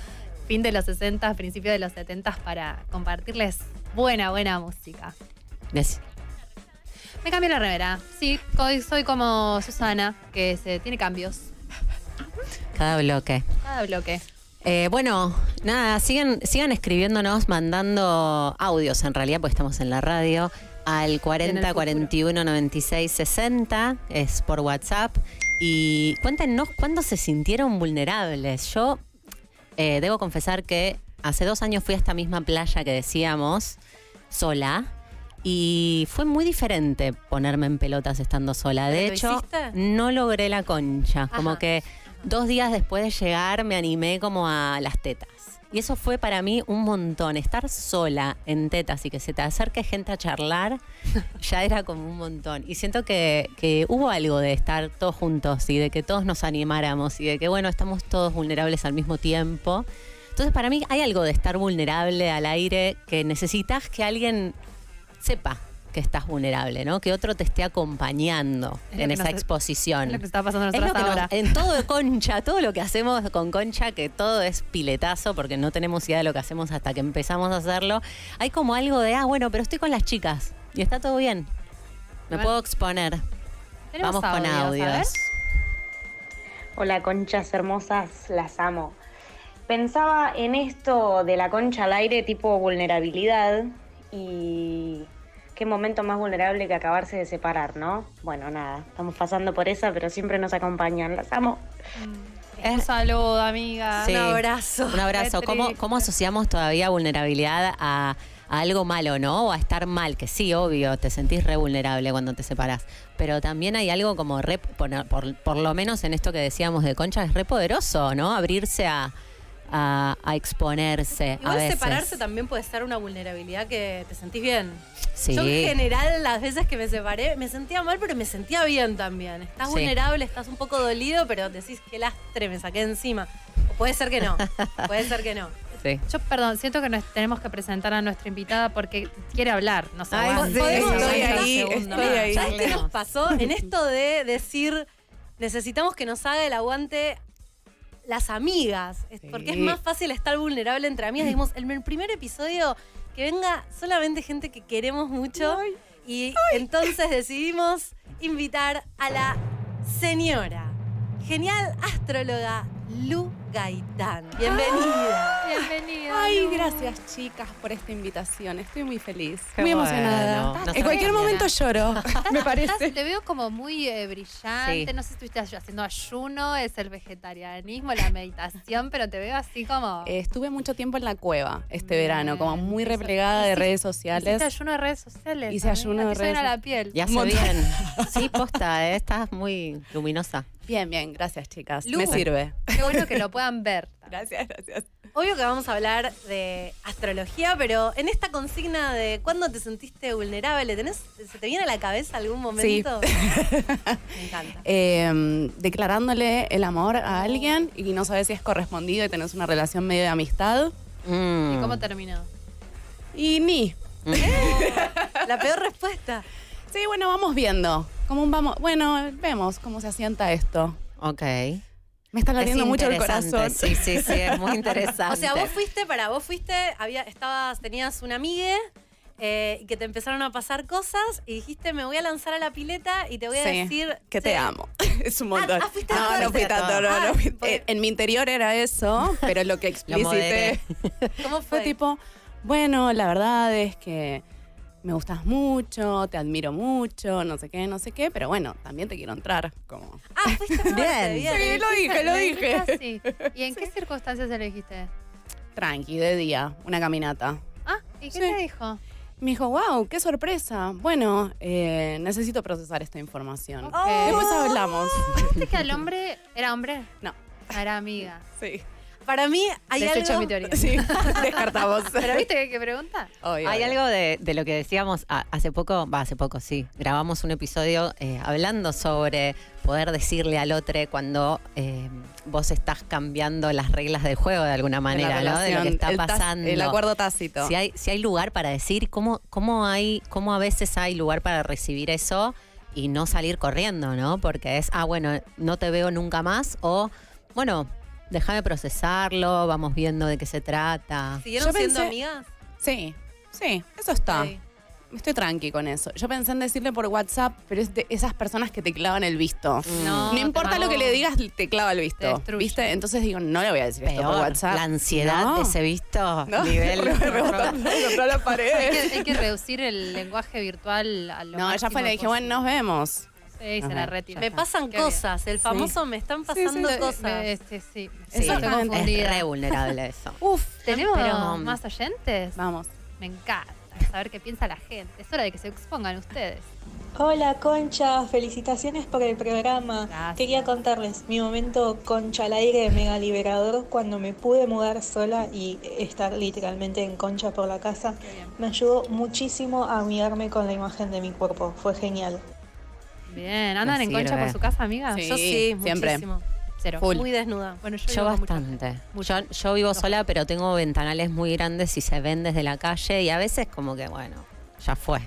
fin de los 60, principio de los 70 para compartirles buena, buena música. Des- Me cambié la remera. Sí, soy, soy como Susana, que se tiene cambios. Cada bloque. Cada bloque. Eh, bueno, nada, sigan, sigan escribiéndonos, mandando audios en realidad, porque estamos en la radio, al En el 40 futuro. 41 96 60, es por WhatsApp. Y cuéntenos cuándo se sintieron vulnerables. Yo eh, debo confesar que hace dos años fui a esta misma playa que decíamos, sola. Y fue muy diferente ponerme en pelotas estando sola. De ¿Pero lo hecho, hiciste? no logré la concha. Como que dos días después de llegar me animé como a las tetas. Y eso fue para mí un montón. Estar sola en tetas y que se te acerque gente a charlar, <laughs> ya era como un montón. Y siento que, que hubo algo de estar todos juntos y de que todos nos animáramos y de que, bueno, estamos todos vulnerables al mismo tiempo. Entonces, para mí hay algo de estar vulnerable al aire que necesitas que alguien sepa que estás vulnerable, ¿no? Que otro te esté acompañando Es en esa nos- exposición. es lo que está pasando Es lo que nos- en todo de <laughs> Concha, todo lo que hacemos con Concha, que todo es piletazo porque no tenemos idea de lo que hacemos hasta que empezamos a hacerlo. Hay como algo de, ah, bueno, pero estoy con las chicas y está todo bien. Me puedo exponer. Vamos con audios. Hola conchas hermosas, las amo. Pensaba en esto de la concha al aire tipo vulnerabilidad y qué momento más vulnerable que acabarse de separar, ¿no? Bueno, nada, estamos pasando por esa, pero siempre nos acompañan, las amo. Un saludo, amiga. Sí. Un abrazo. Un abrazo. ¿Cómo, cómo asociamos todavía vulnerabilidad a, a algo malo, no? O a estar mal, que sí, obvio, te sentís re vulnerable cuando te separás. Pero también hay algo como re, por, por- por lo menos en esto que decíamos de Concha, es re poderoso, ¿no? Abrirse a, a- a exponerse. a Igual veces. separarse también puede ser una vulnerabilidad que te sentís bien. Sí. Yo en general las veces que me separé me sentía mal, pero me sentía bien también. Estás Sí. vulnerable, estás un poco dolido, pero decís que lastre me saqué encima. O puede ser que no. <laughs> puede ser que no. Sí. Yo, perdón, siento que nos tenemos que presentar a nuestra invitada porque quiere hablar. No sé. Sí, ahí, segundo. estoy ahí. ¿Sabes qué nos pasó? En esto de decir, necesitamos que nos haga el aguante las amigas. Porque es más fácil estar vulnerable entre amigas. Dijimos, en el primer episodio, que venga solamente gente que queremos mucho. Y entonces decidimos invitar a la señora, genial astróloga Lu Gaitán. Bienvenida. Bienvenida. Ay, Lu. gracias chicas por esta invitación. Estoy muy feliz. Qué muy bueno. emocionada. En cualquier momento lloro, <laughs> me Estás- parece. te veo como muy eh, brillante. Sí. No sé si estuviste haciendo ayuno, es el vegetarianismo, la meditación, pero te veo así como. Eh, Estuve mucho tiempo en la cueva este Bien. verano, como muy replegada de redes sociales. ayuno de redes sociales. Hice ayuno de redes a la piel. Y hace bien. Sí, posta, ¿eh? estás muy luminosa. Bien, bien, gracias chicas. Lu. Me sirve. Qué bueno que lo puedan ver. Gracias, gracias. Obvio que vamos a hablar de astrología, pero en esta consigna de cuándo te sentiste vulnerable, ¿tenés, ¿se te viene a la cabeza algún momento? <laughs> Me encanta. Eh, declarándole el amor a alguien y no sabes si es correspondido y tenés una relación medio de amistad. Mm. ¿Y cómo terminó? Y ni. <laughs> La peor respuesta. Sí, bueno, vamos viendo. Como un vamos, bueno, vemos cómo se asienta esto. Ok. Me está latiendo Es mucho el corazón. Sí, sí, sí, es muy <laughs> interesante. O sea, vos fuiste, para vos fuiste, había, estabas, tenías una amiga eh, y que te empezaron a pasar cosas y dijiste, me voy a lanzar a la pileta y te voy a Sí, decir que te sí. amo. <laughs> Es un montón. ah, fuiste no, a no fui tanto, no, no Ah, fui- porque- eh, En mi interior era eso, pero lo que <laughs> explicité. ¿Cómo fue fue? tipo, bueno, la verdad es que me gustas mucho, te admiro mucho, no sé qué, no sé qué, pero bueno, también te quiero entrar. Como. Ah, fuiste <laughs> fuerte, Bien. Sí, lo dije, lo dije. así. ¿Y en <laughs> qué circunstancias se lo dijiste? Tranqui, de día, una caminata. Ah, ¿y qué Sí. te dijo? Me dijo, wow, qué sorpresa. Bueno, eh, necesito procesar esta información. Después hablamos. ¿Viste que al <laughs> hombre era hombre? No. Era amiga. Sí. Para mí hay Desecho algo... mi teoría. <laughs> Sí, descartamos. <laughs> Pero viste que hay que preguntar. Obvio, Hay obvio. algo de, de lo que decíamos hace poco, va, hace poco sí, grabamos un episodio eh, hablando sobre poder decirle al otro cuando eh, vos estás cambiando las reglas del juego de alguna manera, ¿no? De lo que está el pasando. El acuerdo tácito. Si hay, si hay lugar para decir, ¿cómo, cómo, hay, ¿cómo a veces hay lugar para recibir eso y no salir corriendo, ¿no? Porque es, ah, bueno, no te veo nunca más o, bueno, déjame procesarlo, vamos viendo de qué se trata. ¿Siguieron Yo siendo pensé- amigas? Sí, sí, eso está. Sí. Estoy tranqui con eso. Yo pensé en decirle por WhatsApp, pero es de esas personas que te clavan el visto. No, No, importa lo que le digas, te clava el Te visto. destruye. ¿Viste? Entonces digo, no le voy a decir esto por Peor, WhatsApp. la ansiedad No. de ese visto, No. nivel... Rebotando contra la Hay pared. que, hay que reducir el lenguaje virtual a lo No, ya máximo fue, le dije, posible. bueno, nos vemos. Sí, se la Ajá. retira. Me pasan Qué bien. cosas, el famoso me están pasando Sí, cosas. este, sí, Sí, estoy confundida. es re vulnerable eso. <laughs> Uf, ¿tenemos Pero- más oyentes? Vamos. Me encanta saber qué piensa la gente. Es hora de que se expongan ustedes. Hola Concha, felicitaciones por el programa. Gracias. Quería contarles mi momento Concha al aire mega liberador cuando me pude mudar sola y estar literalmente en Concha por la casa. Me ayudó muchísimo a amigarme con la imagen de mi cuerpo. Fue genial. Bien, ¿andan en concha por su casa, amiga? Sí, Yo sí, siempre. muchísimo. Cero. Full. Muy desnuda. Bueno, yo, bastante. Yo, yo vivo sola, pero tengo ventanales muy grandes y se ven desde la calle y a veces como que, bueno, ya fue.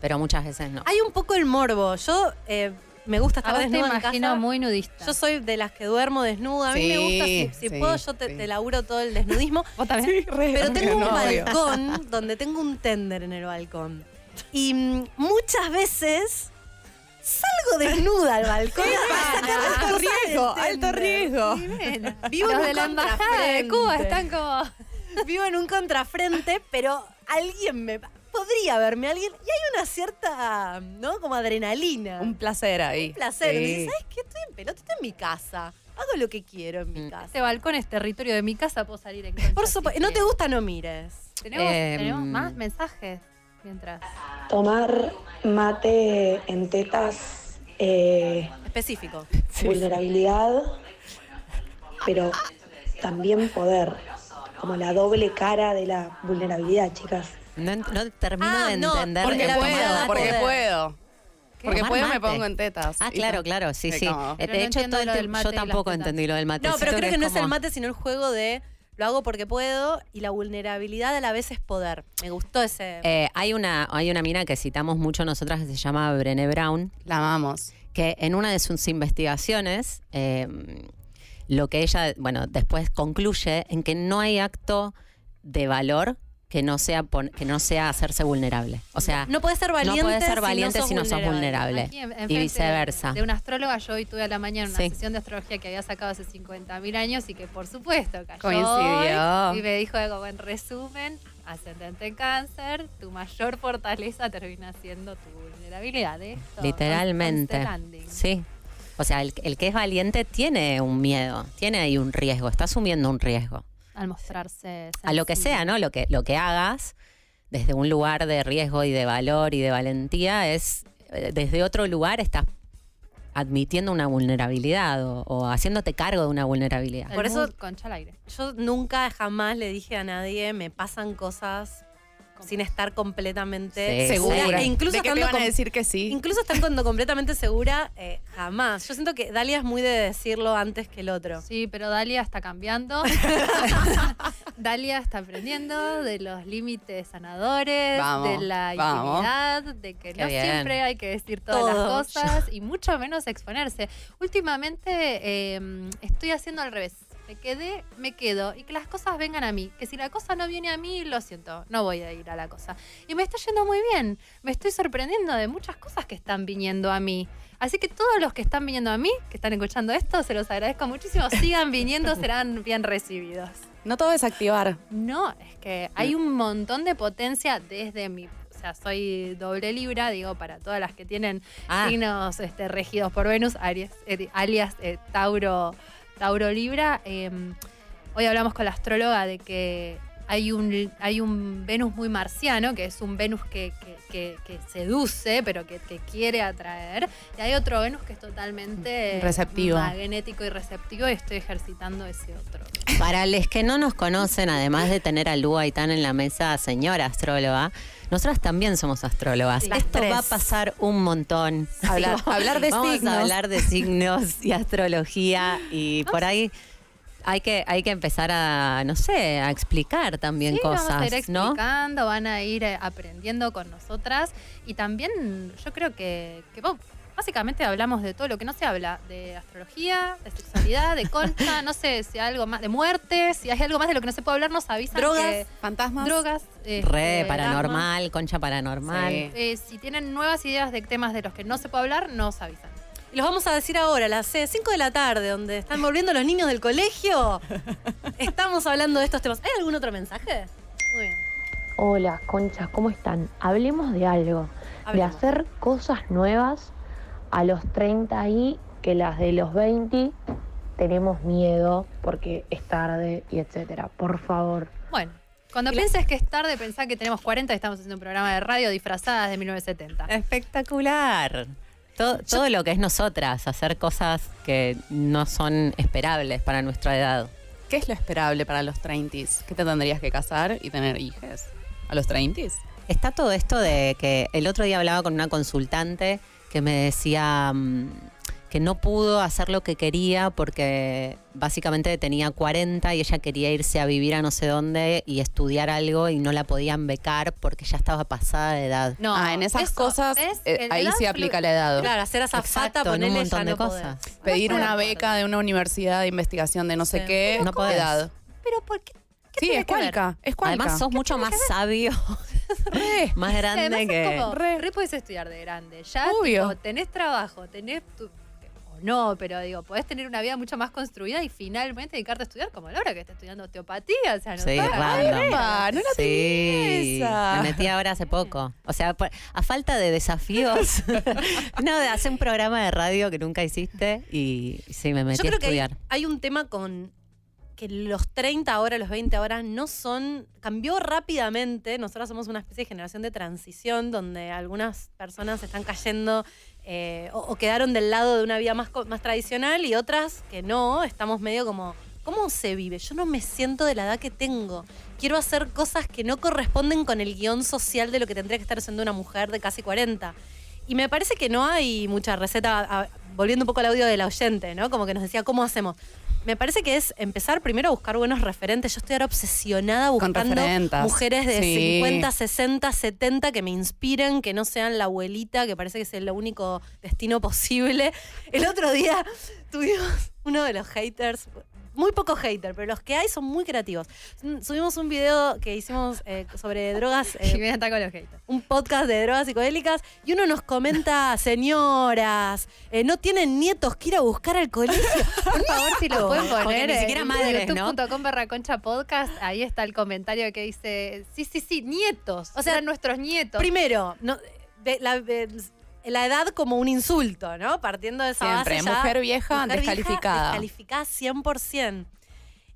pero muchas veces no. Hay un poco el morbo. Yo eh, me gusta A estar te desnuda en imagino casa. muy nudista. Yo soy de las que duermo desnuda. A mí me gusta, si, Sí, si sí, puedo, yo te, sí. te laburo todo el desnudismo. <laughs> ¿Vos también? Pero tengo un No, obvio. balcón donde tengo un tender en el balcón. Y mm, muchas veces salgo desnuda al balcón. Alto riesgo, alto riesgo. Vivo Los en de un la embajada de Cuba contrafrente. están como. Vivo en un contrafrente, pero alguien me. Podría verme alguien. Y hay una cierta, ¿no? Como adrenalina. Un placer ahí. Un placer. Me Sí. dice, ¿sabes qué? Estoy en pelota, estoy en mi casa. Hago lo que quiero en mi casa. Este balcón es territorio de mi casa, puedo salir en contra. Por si supuesto. ¿No te gusta? No mires. ¿Tenemos, Em, tenemos más mensajes mientras. Tomar mate en tetas, eh, Específico. vulnerabilidad, pero también poder. Como la doble cara de la vulnerabilidad, chicas. No, no termino Ah, de no, entender porque el la tomar puedo. Porque Poder. puedo. Porque puedo me pongo en tetas. Ah, claro, claro, sí, sí. Eh, Pero De no hecho, todo el yo tampoco entendí lo del mate. No, pero creo que no es el mate, sino el juego de lo hago porque puedo y la vulnerabilidad a la vez es poder. Me gustó ese. Eh, hay, una, hay una mina que citamos mucho nosotras que se llama Brené Brown, La amamos. que en una de sus investigaciones, eh, lo que ella, bueno, después concluye en que no hay acto de valor que no sea pon- que no sea hacerse vulnerable. O sea, no puedes ser valiente, no puedes ser si no sos vulnerable. Aquí en- y viceversa. De una astróloga, yo hoy tuve a la mañana una Sí. sesión de astrología que había sacado hace 50.000 años y que por supuesto cayó Coincidió. hoy. Y me dijo algo, en resumen, ascendente en cáncer, tu mayor fortaleza termina siendo tu vulnerabilidad. Esto, Literalmente. Sí. O sea, el, el que es valiente tiene un miedo, tiene ahí un riesgo, está asumiendo un riesgo. Al mostrarse A lo que sea, ¿no? Lo que, lo que hagas desde un lugar de riesgo y de valor y de valentía es, eh, desde otro lugar estás admitiendo una vulnerabilidad o, o haciéndote cargo de una vulnerabilidad. El Por eso- concha al aire. Yo nunca jamás le dije a nadie, me pasan cosas sin estar completamente Sí, segura. segura. E incluso ¿De que te estando van a decir que sí? Incluso estando completamente segura, eh, jamás. Yo siento que Dalia es muy de decirlo antes que el otro. Sí, pero Dalia está cambiando. <laughs> Dalia está aprendiendo de los límites sanadores, Vamos, de la vamos. intimidad, de que Qué no bien. siempre hay que decir todas Todo. las cosas y mucho menos exponerse. Últimamente eh, estoy haciendo al revés. Me quedé, me quedo y que las cosas vengan a mí. Que si la cosa no viene a mí, lo siento, no voy a ir a la cosa. Y me está yendo muy bien. Me estoy sorprendiendo de muchas cosas que están viniendo a mí. Así que todos los que están viniendo a mí, que están escuchando esto, se los agradezco muchísimo. <laughs> Sigan viniendo, serán bien recibidos. No todo es activar. No, es que hay un montón de potencia desde mi. O sea, soy doble libra, digo, para todas las que tienen Ah. signos este, regidos por Venus, Aries, eh, alias eh, Tauro, Tauro Libra. Eh, hoy hablamos con la astróloga de que hay un, hay un Venus muy marciano, que es un Venus que, que- que- que seduce, pero que, que quiere atraer. Y hay otro Venus que es totalmente Receptivo. magnético y receptivo, y estoy ejercitando ese otro. Para los que no nos conocen, además de tener a Lu Aitán en la mesa, señora astróloga, nosotras también somos astrólogas. Las Esto tres. va a pasar un montón. Hablar- hablar de Vamos signos. a hablar de signos y astrología y por ahí hay que, hay que empezar a, no sé, a explicar también Sí, cosas, vamos a ir ¿no? explicando, van a ir eh, aprendiendo con nosotras y también yo creo que, que, básicamente hablamos de todo lo que no se habla, de astrología, de sexualidad, de concha, no sé si hay algo más, de muerte, si hay algo más de lo que no se puede hablar, nos avisan. Drogas, que- Fantasmas. drogas. este, Re paranormal, concha paranormal. Sí. Eh, si tienen nuevas ideas de temas de los que no se puede hablar, nos avisan. Y los vamos a decir ahora, a las 5 de la tarde, donde están volviendo los niños del colegio. <laughs> Estamos hablando de estos temas. ¿Hay algún otro mensaje? Muy bien. Hola, conchas, ¿cómo están? Hablemos de algo, Hablemos. de hacer cosas nuevas a los 30 y que las de los 20 tenemos miedo porque es tarde y etcétera. Por favor. Bueno, cuando pienses que es tarde, pensá que tenemos 40 y estamos haciendo un programa de radio disfrazadas de 1970. Espectacular. Todo, todo lo que es nosotras, hacer cosas que no son esperables para nuestra edad. ¿Qué es lo esperable para los 30s? ¿Qué te tendrías que casar y tener hijos? ¿A los 30s? Está todo esto de que el otro día hablaba con una consultante que me decía mm, que no pudo hacer lo que quería porque básicamente tenía 40 y ella quería irse a vivir a no sé dónde y estudiar algo y no la podían becar porque ya estaba pasada de edad. No, Ah, en esas eso, cosas, eh, ahí sí aplica la edad. Claro, hacer azafata, Exacto, en un ponerle montón ya de no podés. cosas. Pedir No una beca de una universidad de investigación de no sé Sí. qué, No podés. edad. Pero ¿por qué? ¿Qué Sí, es cualca, es cualca. Además sos mucho más sabio, <laughs> Re. más grande Además es que... como, re, podés estudiar de grande. Ya Obvio. tipo, tenés trabajo, tenés tu. O no, pero digo, podés tener una vida mucho más construida y finalmente dedicarte a estudiar como Laura, que está estudiando osteopatía. O sea, no Sí, random. no la Sí, esa. me metí ahora hace poco. O sea, por- a falta de desafíos, <laughs> <laughs> no, de hacer un programa de radio que nunca hiciste y sí, me metí Yo creo a que hay, estudiar. hay un tema con que los 30 ahora, los 20 ahora, no son. cambió rápidamente. Nosotros somos una especie de generación de transición donde algunas personas están cayendo eh, o, quedaron del lado de una vida más, más tradicional y otras que no. Estamos medio como. ¿Cómo se vive? Yo no me siento de la edad que tengo. Quiero hacer cosas que no corresponden con el guion social de lo que tendría que estar haciendo una mujer de casi 40. Y me parece que no hay mucha receta, volviendo un poco al audio del oyente, ¿no? Como que nos decía, ¿cómo hacemos? Me parece que es empezar primero a buscar buenos referentes. Yo estoy ahora obsesionada buscando mujeres de Sí. 50, 60, 70 que me inspiren, que no sean la abuelita, que parece que es el único destino posible. El otro día tuvimos uno de los haters, muy poco hater, pero los que hay son muy creativos. Subimos un video que hicimos eh, sobre drogas. eh, Jimena está con los haters. un podcast de drogas psicodélicas y uno nos comenta, señoras, eh, no tienen nietos que ir a buscar al colegio. <laughs> Por favor, si lo pueden Porque poner ni en siquiera madres, ¿no? youtube.com barra concha podcast, ahí está el comentario que dice, sí, sí, sí, nietos. O sea, nuestros nietos. Primero, no, de- la, de- la edad como un insulto, ¿no? Partiendo de esa Siempre, base ya, mujer vieja, mujer descalificada. descalificada 100%.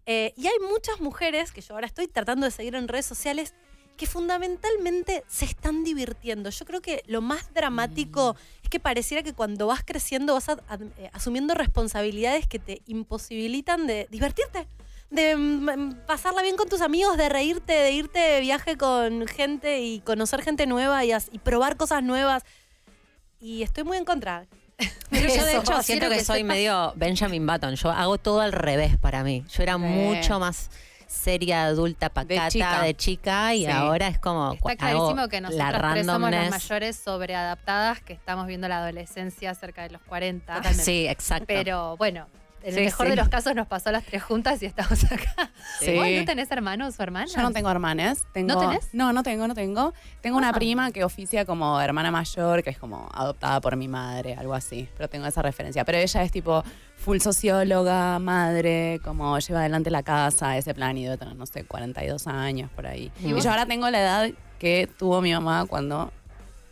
Eh, y hay muchas mujeres que yo ahora estoy tratando de seguir en redes sociales que fundamentalmente se están divirtiendo. Yo creo que lo más dramático es que pareciera que cuando vas creciendo vas a- a- eh, asumiendo responsabilidades que te imposibilitan de divertirte. De mm, pasarla bien con tus amigos, de reírte, de irte de viaje con gente y conocer gente nueva y, as- y probar cosas nuevas. Y estoy muy en contra. <laughs> Pero yo de hecho siento que, soy medio Benjamin Button. Yo hago todo al revés para mí. Yo era Sí. mucho más seria, adulta, pacata, de chica. chica, y Sí. ahora es como Está clarísimo que nosotros tres somos las mayores sobreadaptadas que estamos viendo la adolescencia cerca de los 40. Totalmente. Sí, exacto. Pero bueno, en Sí, el mejor sí. de los casos nos pasó las tres juntas y estamos <laughs> acá. Sí. ¿Vos no tenés hermanos o hermanas? Yo no tengo hermanas. Tengo, ¿No tenés? No, no tengo, no tengo. Tengo una Ah. prima que oficia como hermana mayor, que es como adoptada por mi madre, algo así. Pero tengo esa referencia. Pero ella es tipo full socióloga, madre, como lleva adelante la casa, ese plan y debe tener, no sé, 42 años por ahí. ¿Y yo ahora tengo la edad que tuvo mi mamá cuando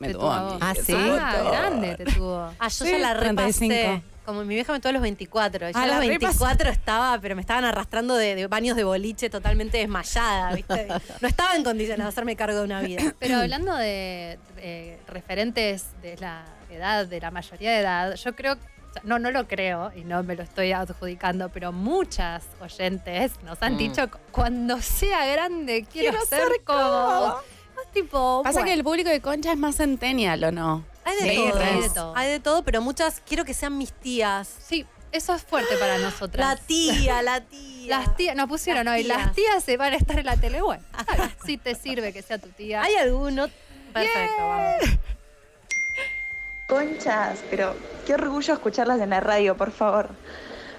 me tuvo a mí. Ah, sí. Ah, grande te tuvo. Ah, yo Sí, ya la repasé. 35. Como mi vieja me tuvo a los 24. Yo Ah, a los la 24 estaba, pero me estaban arrastrando de, de baños de boliche totalmente desmayada, ¿viste? <laughs> No estaba en condiciones de hacerme cargo de una vida. <coughs> Pero hablando de eh, referentes de la edad, de la mayoría de edad, yo creo, no, no lo creo y no me lo estoy adjudicando, pero muchas oyentes nos han Mm. dicho, cuando sea grande quiero, Quiero ser, ser como como vos". tipo, Pasa que el público de Concha es más centennial, ¿o no? Hay de, Sí, todo, hay de todo. Hay de todo, pero muchas quiero que sean mis tías. Sí, eso es fuerte para nosotras. La tía, la <laughs> tía. Las tías, nos pusieron Las hoy, tías. las tías se van a estar en la tele. Bueno, <laughs> si te sirve que sea tu tía. ¿Hay alguno? Perfecto, vamos. Conchas, pero qué orgullo escucharlas en la radio, por favor.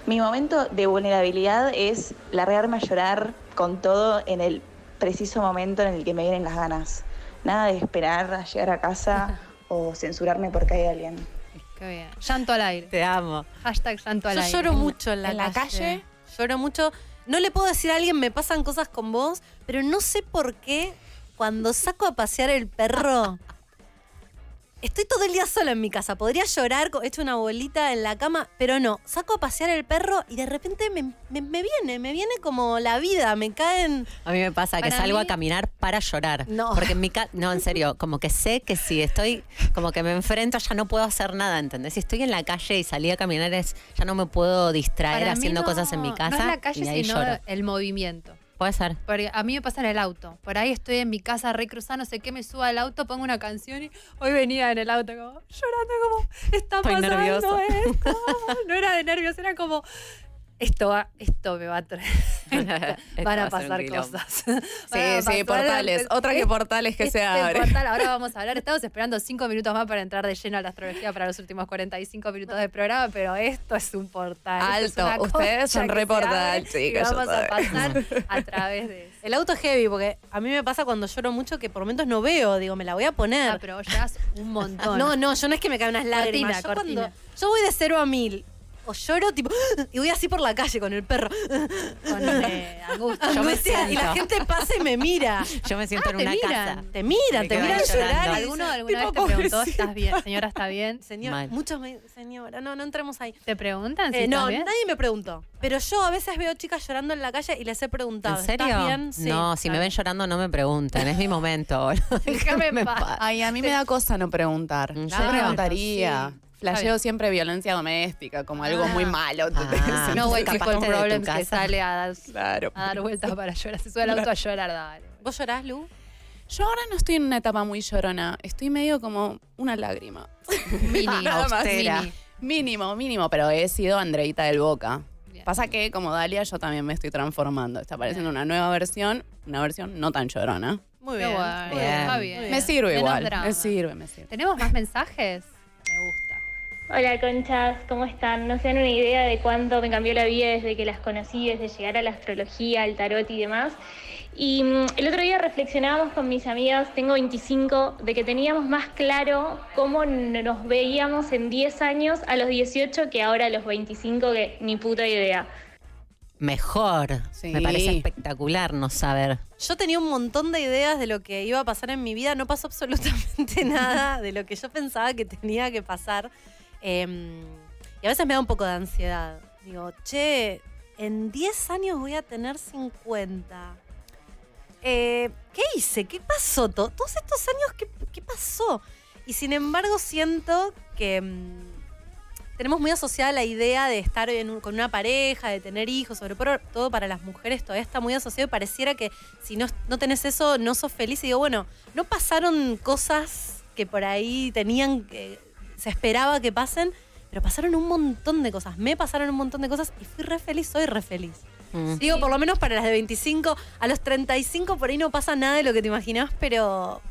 Mi momento de vulnerabilidad es largarme a llorar con todo en el preciso momento en el que me vienen las ganas. Nada de esperar a llegar a casa <laughs> o censurarme porque hay alguien. Qué bien. Llanto al aire. Te amo. Hashtag llanto al Yo aire. lloro mucho en la, en la calle. calle. Lloro mucho. No le puedo decir a alguien, me pasan cosas con vos, pero no sé por qué cuando saco a pasear el perro. <laughs> Estoy todo el día sola en mi casa. Podría llorar, co- hecho una bolita en la cama, pero no. Saco a pasear el perro y de repente me, me- me viene, me viene como la vida, me caen. A mí me pasa que salgo mí- a caminar para llorar. No. Porque en mi casa, no, en serio, como que sé que si estoy, como que me enfrento, ya no puedo hacer nada, ¿entendés? Si estoy en la calle y salí a caminar, es, ya no me puedo distraer Para haciendo no- cosas en mi casa. No es la calle, y ahí sino lloro. el movimiento. Puede ser. Porque a mí me pasa en el auto. Por ahí estoy en mi casa recruzada, no sé qué, me subo al auto, pongo una canción y hoy venía en el auto como llorando como está Estoy pasando esto. <laughs> No era de nervios, era como esto va, esto me va a traer. <laughs> Van a va pasar cosas. Sí, sí, pasar- portales. Otra que portales que se Este abre. portal, ahora <laughs> vamos a hablar. Estamos esperando cinco minutos más para entrar de lleno a la astrología para los últimos 45 minutos del programa, pero esto es un portal. es Alto. Ustedes son re se portal, chicas, Vamos a pasar <laughs> a través de eso. El auto es heavy, porque a mí me pasa cuando lloro mucho que por momentos no veo, digo, me la voy a poner. Ah, pero vos llorás un montón. No, no, yo no es que me caen unas lágrimas. Cortina, yo, cuando- yo voy de cero a mil. O lloro, tipo, y voy así por la calle con el perro. Con eh, angustia. Yo me y la gente pasa y me mira. Yo me siento Ah, en te una miran. casa. Te miran, Me te miran llorar. ¿Alguno alguna vez te preguntó, pobrecita. ¿estás bien? Señora, ¿está bien? Señor, Mal. muchos me señora, no, no entremos ahí. ¿Te preguntan si Eh, no, bien? nadie me preguntó. Pero yo a veces veo chicas llorando en la calle y les he preguntado. ¿En serio? ¿Estás bien? Sí. no, si me ven llorando no me pregunten, es mi momento. Déjame <laughs> en paz. pa- Ay, a mí me da cosa no preguntar. ¿En Yo preguntaría. Sí. Flasheo siempre violencia doméstica como algo muy malo. ¿entendés? Ah. No, güey, Capaz tu problems que sale a dar, Claro. a dar vueltas para llorar. Se sube al auto a llorar, dale. ¿Vos llorás, Lu? Yo ahora no estoy en una etapa muy llorona. Estoy medio como una lágrima. <laughs> Más. mini. Mínimo, mínimo, pero he sido Andreita del Boca. Bien. Pasa que, como Dalia, yo también me estoy transformando. Está apareciendo una nueva versión, una versión no tan llorona. Muy bien. bueno, Bien. está bien. Me sirve Menos igual. drama. Me sirve, me sirve. ¿Tenemos más mensajes? Hola conchas, ¿cómo están? No se dan una idea de cuánto me cambió la vida desde que las conocí, desde llegar a la astrología, al tarot y demás. Y mm, el otro día reflexionábamos con mis amigas, tengo 25, de que teníamos más claro cómo nos veíamos en 10 años a los 18 que ahora a los 25, que ni puta idea. Mejor. Sí. Me parece espectacular no saber. Yo tenía un montón de ideas de lo que iba a pasar en mi vida. No pasó absolutamente <laughs> nada de lo que yo pensaba que tenía que pasar. Eh, y a veces me da un poco de ansiedad. Digo, che, en 10 años voy a tener 50. Eh, ¿Qué hice? ¿Qué pasó? To- Todos estos años, ¿qué, qué pasó? Y sin embargo siento que mm, tenemos muy asociada la idea de estar con una pareja, de tener hijos, sobre todo para las mujeres todavía está muy asociado y pareciera que si no, no tenés eso no sos feliz. Y digo, bueno, no pasaron cosas que por ahí tenían, que se esperaba que pasen, pero pasaron un montón de cosas. Me pasaron un montón de cosas y fui re feliz, soy re feliz. Mm. Digo, por lo menos para las de 25, a los 35 por ahí no pasa nada de lo que te imaginás, pero...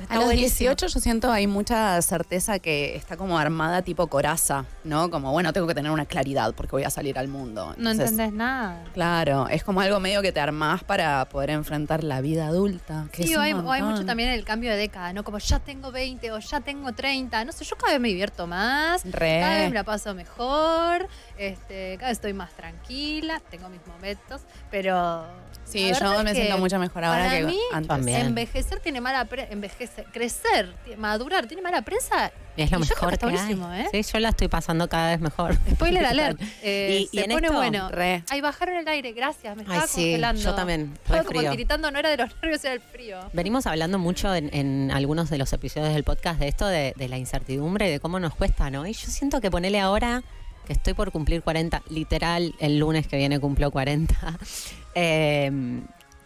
está A los buenísimo. 18 yo siento hay mucha certeza que está como armada tipo coraza, ¿no? Como, bueno, tengo que tener una claridad porque voy a salir al mundo. No entendés nada. Claro, es como algo medio que te armás para poder enfrentar la vida adulta. Que Sí, hay, o hay mucho también el cambio de década, ¿no? Como ya tengo 20 o ya tengo 30. No sé, yo cada vez me divierto más. Re. Cada vez me la paso mejor. Este, cada vez estoy más tranquila. Tengo mis momentos. Pero. Sí, la yo me siento mucho mejor ahora para que mí, antes. También. Envejecer tiene mala prensa. Envejecer, crecer, madurar tiene mala prensa. Es lo Y yo creo mejor que, hay. ¿eh? Sí, yo la estoy pasando cada vez mejor. Spoiler <laughs> alert. Eh, Y- y se en pone esto, bueno. re. Ay, bajaron el aire, gracias. Me Ay, estaba sí, congelando. yo también, Estaba como frío. tiritando, no era de los <laughs> nervios, era el frío. Venimos hablando mucho en, en algunos de los episodios del podcast de esto, de, de la incertidumbre, de cómo nos cuesta, ¿no? Y yo siento que ponele ahora que estoy por cumplir 40, literal, el lunes que viene cumplo 40. <laughs> eh,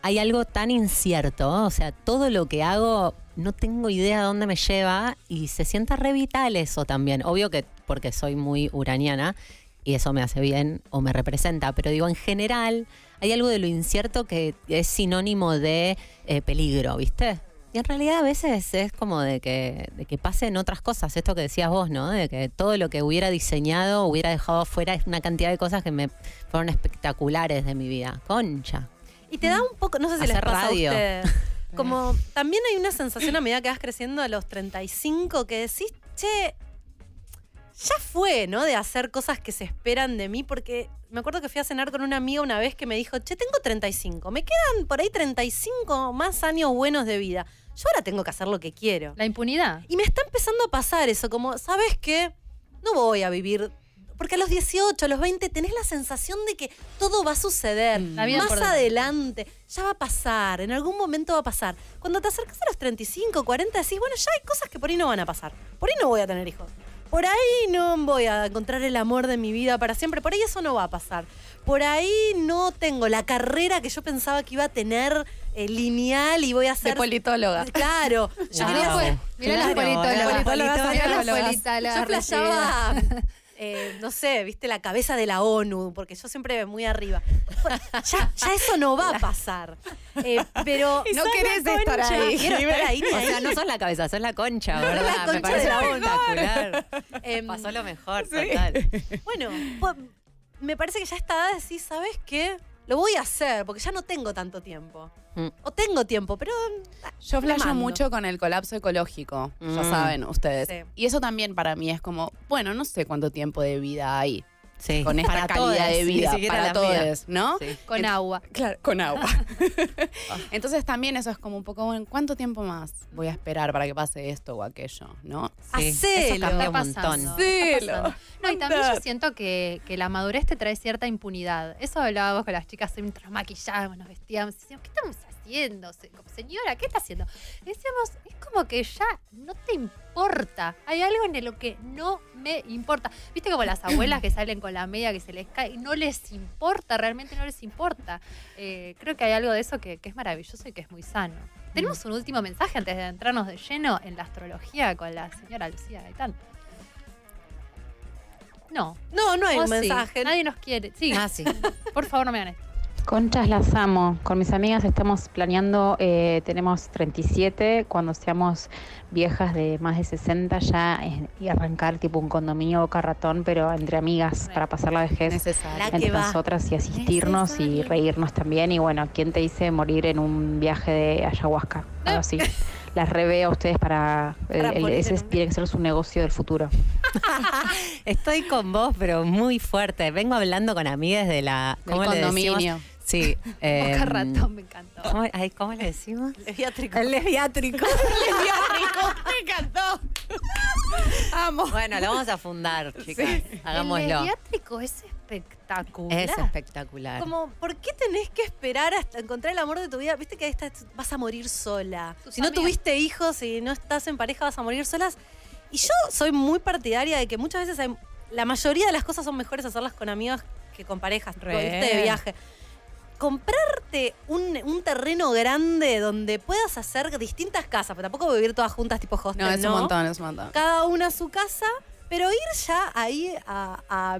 hay algo tan incierto, o sea, todo lo que hago no tengo idea de dónde me lleva y se sienta re vital eso también. Obvio que porque soy muy uraniana y eso me hace bien o me representa, pero digo, en general hay algo de lo incierto que es sinónimo de eh, peligro, ¿viste? Y en realidad a veces es como de que, de que pasen otras cosas, esto que decías vos, ¿no? De que todo lo que hubiera diseñado, hubiera dejado afuera, es una cantidad de cosas que me fueron espectaculares de mi vida. Concha. Y te da un poco, no sé si les pasa radio. a ustedes. <laughs> Como también hay una sensación a medida que vas creciendo a los 35 que decís, che, ya fue, ¿no? De hacer cosas que se esperan de mí, porque me acuerdo que fui a cenar con una amiga una vez que me dijo, che, tengo 35, me quedan por ahí 35 más años buenos de vida. Yo ahora tengo que hacer lo que quiero. La impunidad. Y me está empezando a pasar eso, como, ¿sabes qué? No voy a vivir. Porque a los 18, a los 20 tenés la sensación de que todo va a suceder. La vida Más adelante, ya va a pasar, en algún momento va a pasar. Cuando te acercas a los 35, 40, decís, bueno, ya hay cosas que por ahí no van a pasar. Por ahí no voy a tener hijos. Por ahí no voy a encontrar el amor de mi vida para siempre. Por ahí eso no va a pasar. Por ahí no tengo la carrera que yo pensaba que iba a tener eh, lineal y voy a ser. De politóloga. <laughs> Claro. Yo Wow. quería ser- Mirá Claro, las politólogas. Yo flasheaba, <laughs> eh, no sé, viste, la cabeza de la ONU, porque yo siempre muy arriba. <laughs> Ya, ya eso no va a pasar. Eh, pero No querés estar ahí. Quiero estar ahí. O sea, no sos la cabeza, sos la concha, La ¿verdad? concha Me parece de la espectacular. Em, Pasó lo mejor, total. Bueno, me parece que ya está edad de decir, ¿sabes qué? Lo voy a hacer, porque ya no tengo tanto tiempo. Mm. O tengo tiempo, pero. Yo le flasho mucho con el colapso ecológico, ya Mm. saben ustedes. Sí. Y eso también para mí es como, bueno, no sé cuánto tiempo de vida hay Sí. con esta Para calidad de vida para todos, mía. ¿no? Sí. Con agua. Claro, con agua. <laughs> <laughs> Entonces también eso es como un poco, bueno, ¿cuánto tiempo más voy a esperar para que pase esto o aquello, no? Sí, Hacelo. Eso cambia un montón. No, y también yo siento que, que la madurez te trae cierta impunidad. Eso hablábamos con las chicas mientras maquillábamos, nos vestíamos. y Decíamos, ¿qué estamos haciendo? Señora, ¿qué está haciendo? Decíamos, es como que ya no te importa. Hay algo en lo que no me importa. ¿Viste como las abuelas que salen con la media que se les cae? No les importa, realmente no les importa. Eh, creo que hay algo de eso que, que es maravilloso y que es muy sano. Tenemos un último mensaje antes de entrarnos de lleno en la astrología con la señora Lucía Gaitán. No. No, no hay ¿O un sí? mensaje. Nadie nos quiere. Sí. Ah, sí. Por favor, no me hagan esto. Conchas las amo. Con mis amigas estamos planeando, eh, tenemos 37, cuando seamos viejas de más de 60 ya eh, y arrancar tipo un condominio boca ratón, pero entre amigas para pasar la vejez Necesario. Entre nosotras y asistirnos y reírnos también. Y bueno, ¿quién te dice morir en un viaje de ayahuasca? <laughs> Algo así. Las reveo a ustedes para, el- Para el- poner ese tiene que ser su negocio del futuro. <laughs> Estoy con vos, pero muy fuerte. Vengo hablando con amigas de la. Condominio. Sí. eh, <laughs> Boca ratón, me encantó. ¿cómo, ay, ¿Cómo le decimos? <laughs> Lesbiátrico. El lesbiátrico. <laughs> Me encantó. Amo. bueno, lo vamos a fundar, chicas. El Hagámoslo. lesbiátrico es espectacular. Es espectacular. Como, ¿por qué tenés que esperar hasta encontrar el amor de tu vida? Viste que esta vas a morir sola. Tus Si no tuviste hijos y no estás en pareja, vas a morir solas. Y yo soy muy partidaria de que muchas veces hay- la mayoría de las cosas son mejores hacerlas con amigas que con parejas. Re. de viaje. Comprarte un, un terreno grande donde puedas hacer distintas casas, pero tampoco vivir todas juntas tipo hostel, No, ¿no? es un montón, es un montón. cada una a su casa, pero ir ya ahí a, a,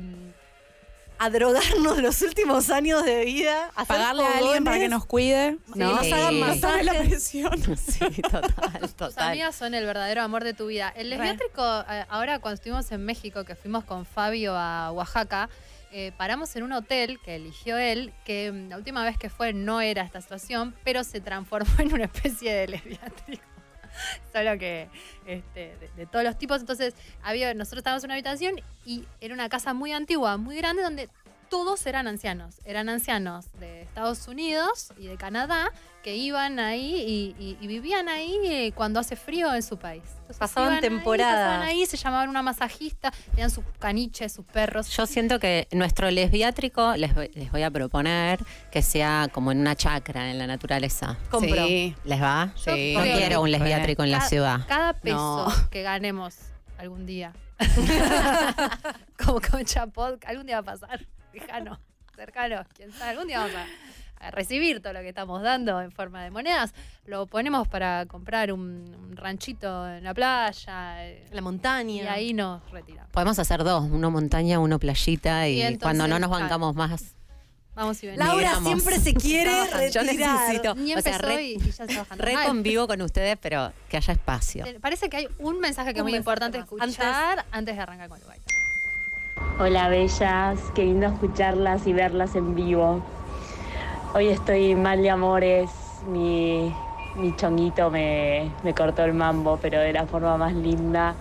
a drogarnos los últimos años de vida, a hacer Pagarle a alguien para que nos cuide. que ¿no? nos hagan Sí. masajes. la presión. <laughs> Sí, total, <laughs> Tus total. amigas son el verdadero amor de tu vida. El lesbiátrico, eh, ahora cuando estuvimos en México, que fuimos con Fabio a Oaxaca, eh, paramos en un hotel que eligió él, que mm, la última vez que fue no era esta situación, pero se transformó <laughs> en una especie de lesbiátrico. <laughs> Solo que este, de, de todos los tipos. Entonces, había, nosotros estábamos en una habitación y era una casa muy antigua, muy grande, donde todos eran ancianos. Eran ancianos de Estados Unidos y de Canadá que iban ahí y, y- y vivían ahí eh, cuando hace frío en su país. Entonces, Pasaban iban ahí, pasaban ahí, se llamaban una masajista, tenían sus caniches, sus perros. Yo siento que nuestro lesbiátrico les voy, les voy a proponer que sea como en una chacra en la naturaleza. Compro. Sí. ¿Les va? Yo Sí. No quiero un lesbiátrico en la Cada- ciudad. Cada peso No. que ganemos algún día, <laughs> <laughs> como Concha Pod, algún día va a pasar. Lejano, <laughs> cercano, quién sabe. Algún día vamos a, a recibir todo lo que estamos dando en forma de monedas. Lo ponemos para comprar un, un ranchito en la playa. eh, La montaña. Y ahí nos retiramos. Podemos hacer dos, uno montaña, uno playita y, Y entonces, cuando no nos claro. bancamos más. Vamos y venimos. Laura siempre se quiere Yo retirar. necesito. Ni o sea, re, y, y ya re convivo con ustedes, pero que haya espacio. te- Parece que hay un mensaje que es muy importante escuchar antes, de arrancar con el baile. Hola bellas, qué lindo escucharlas y verlas en vivo. Hoy estoy mal de amores, mi, mi chonguito me, me cortó el mambo, pero de la forma más linda.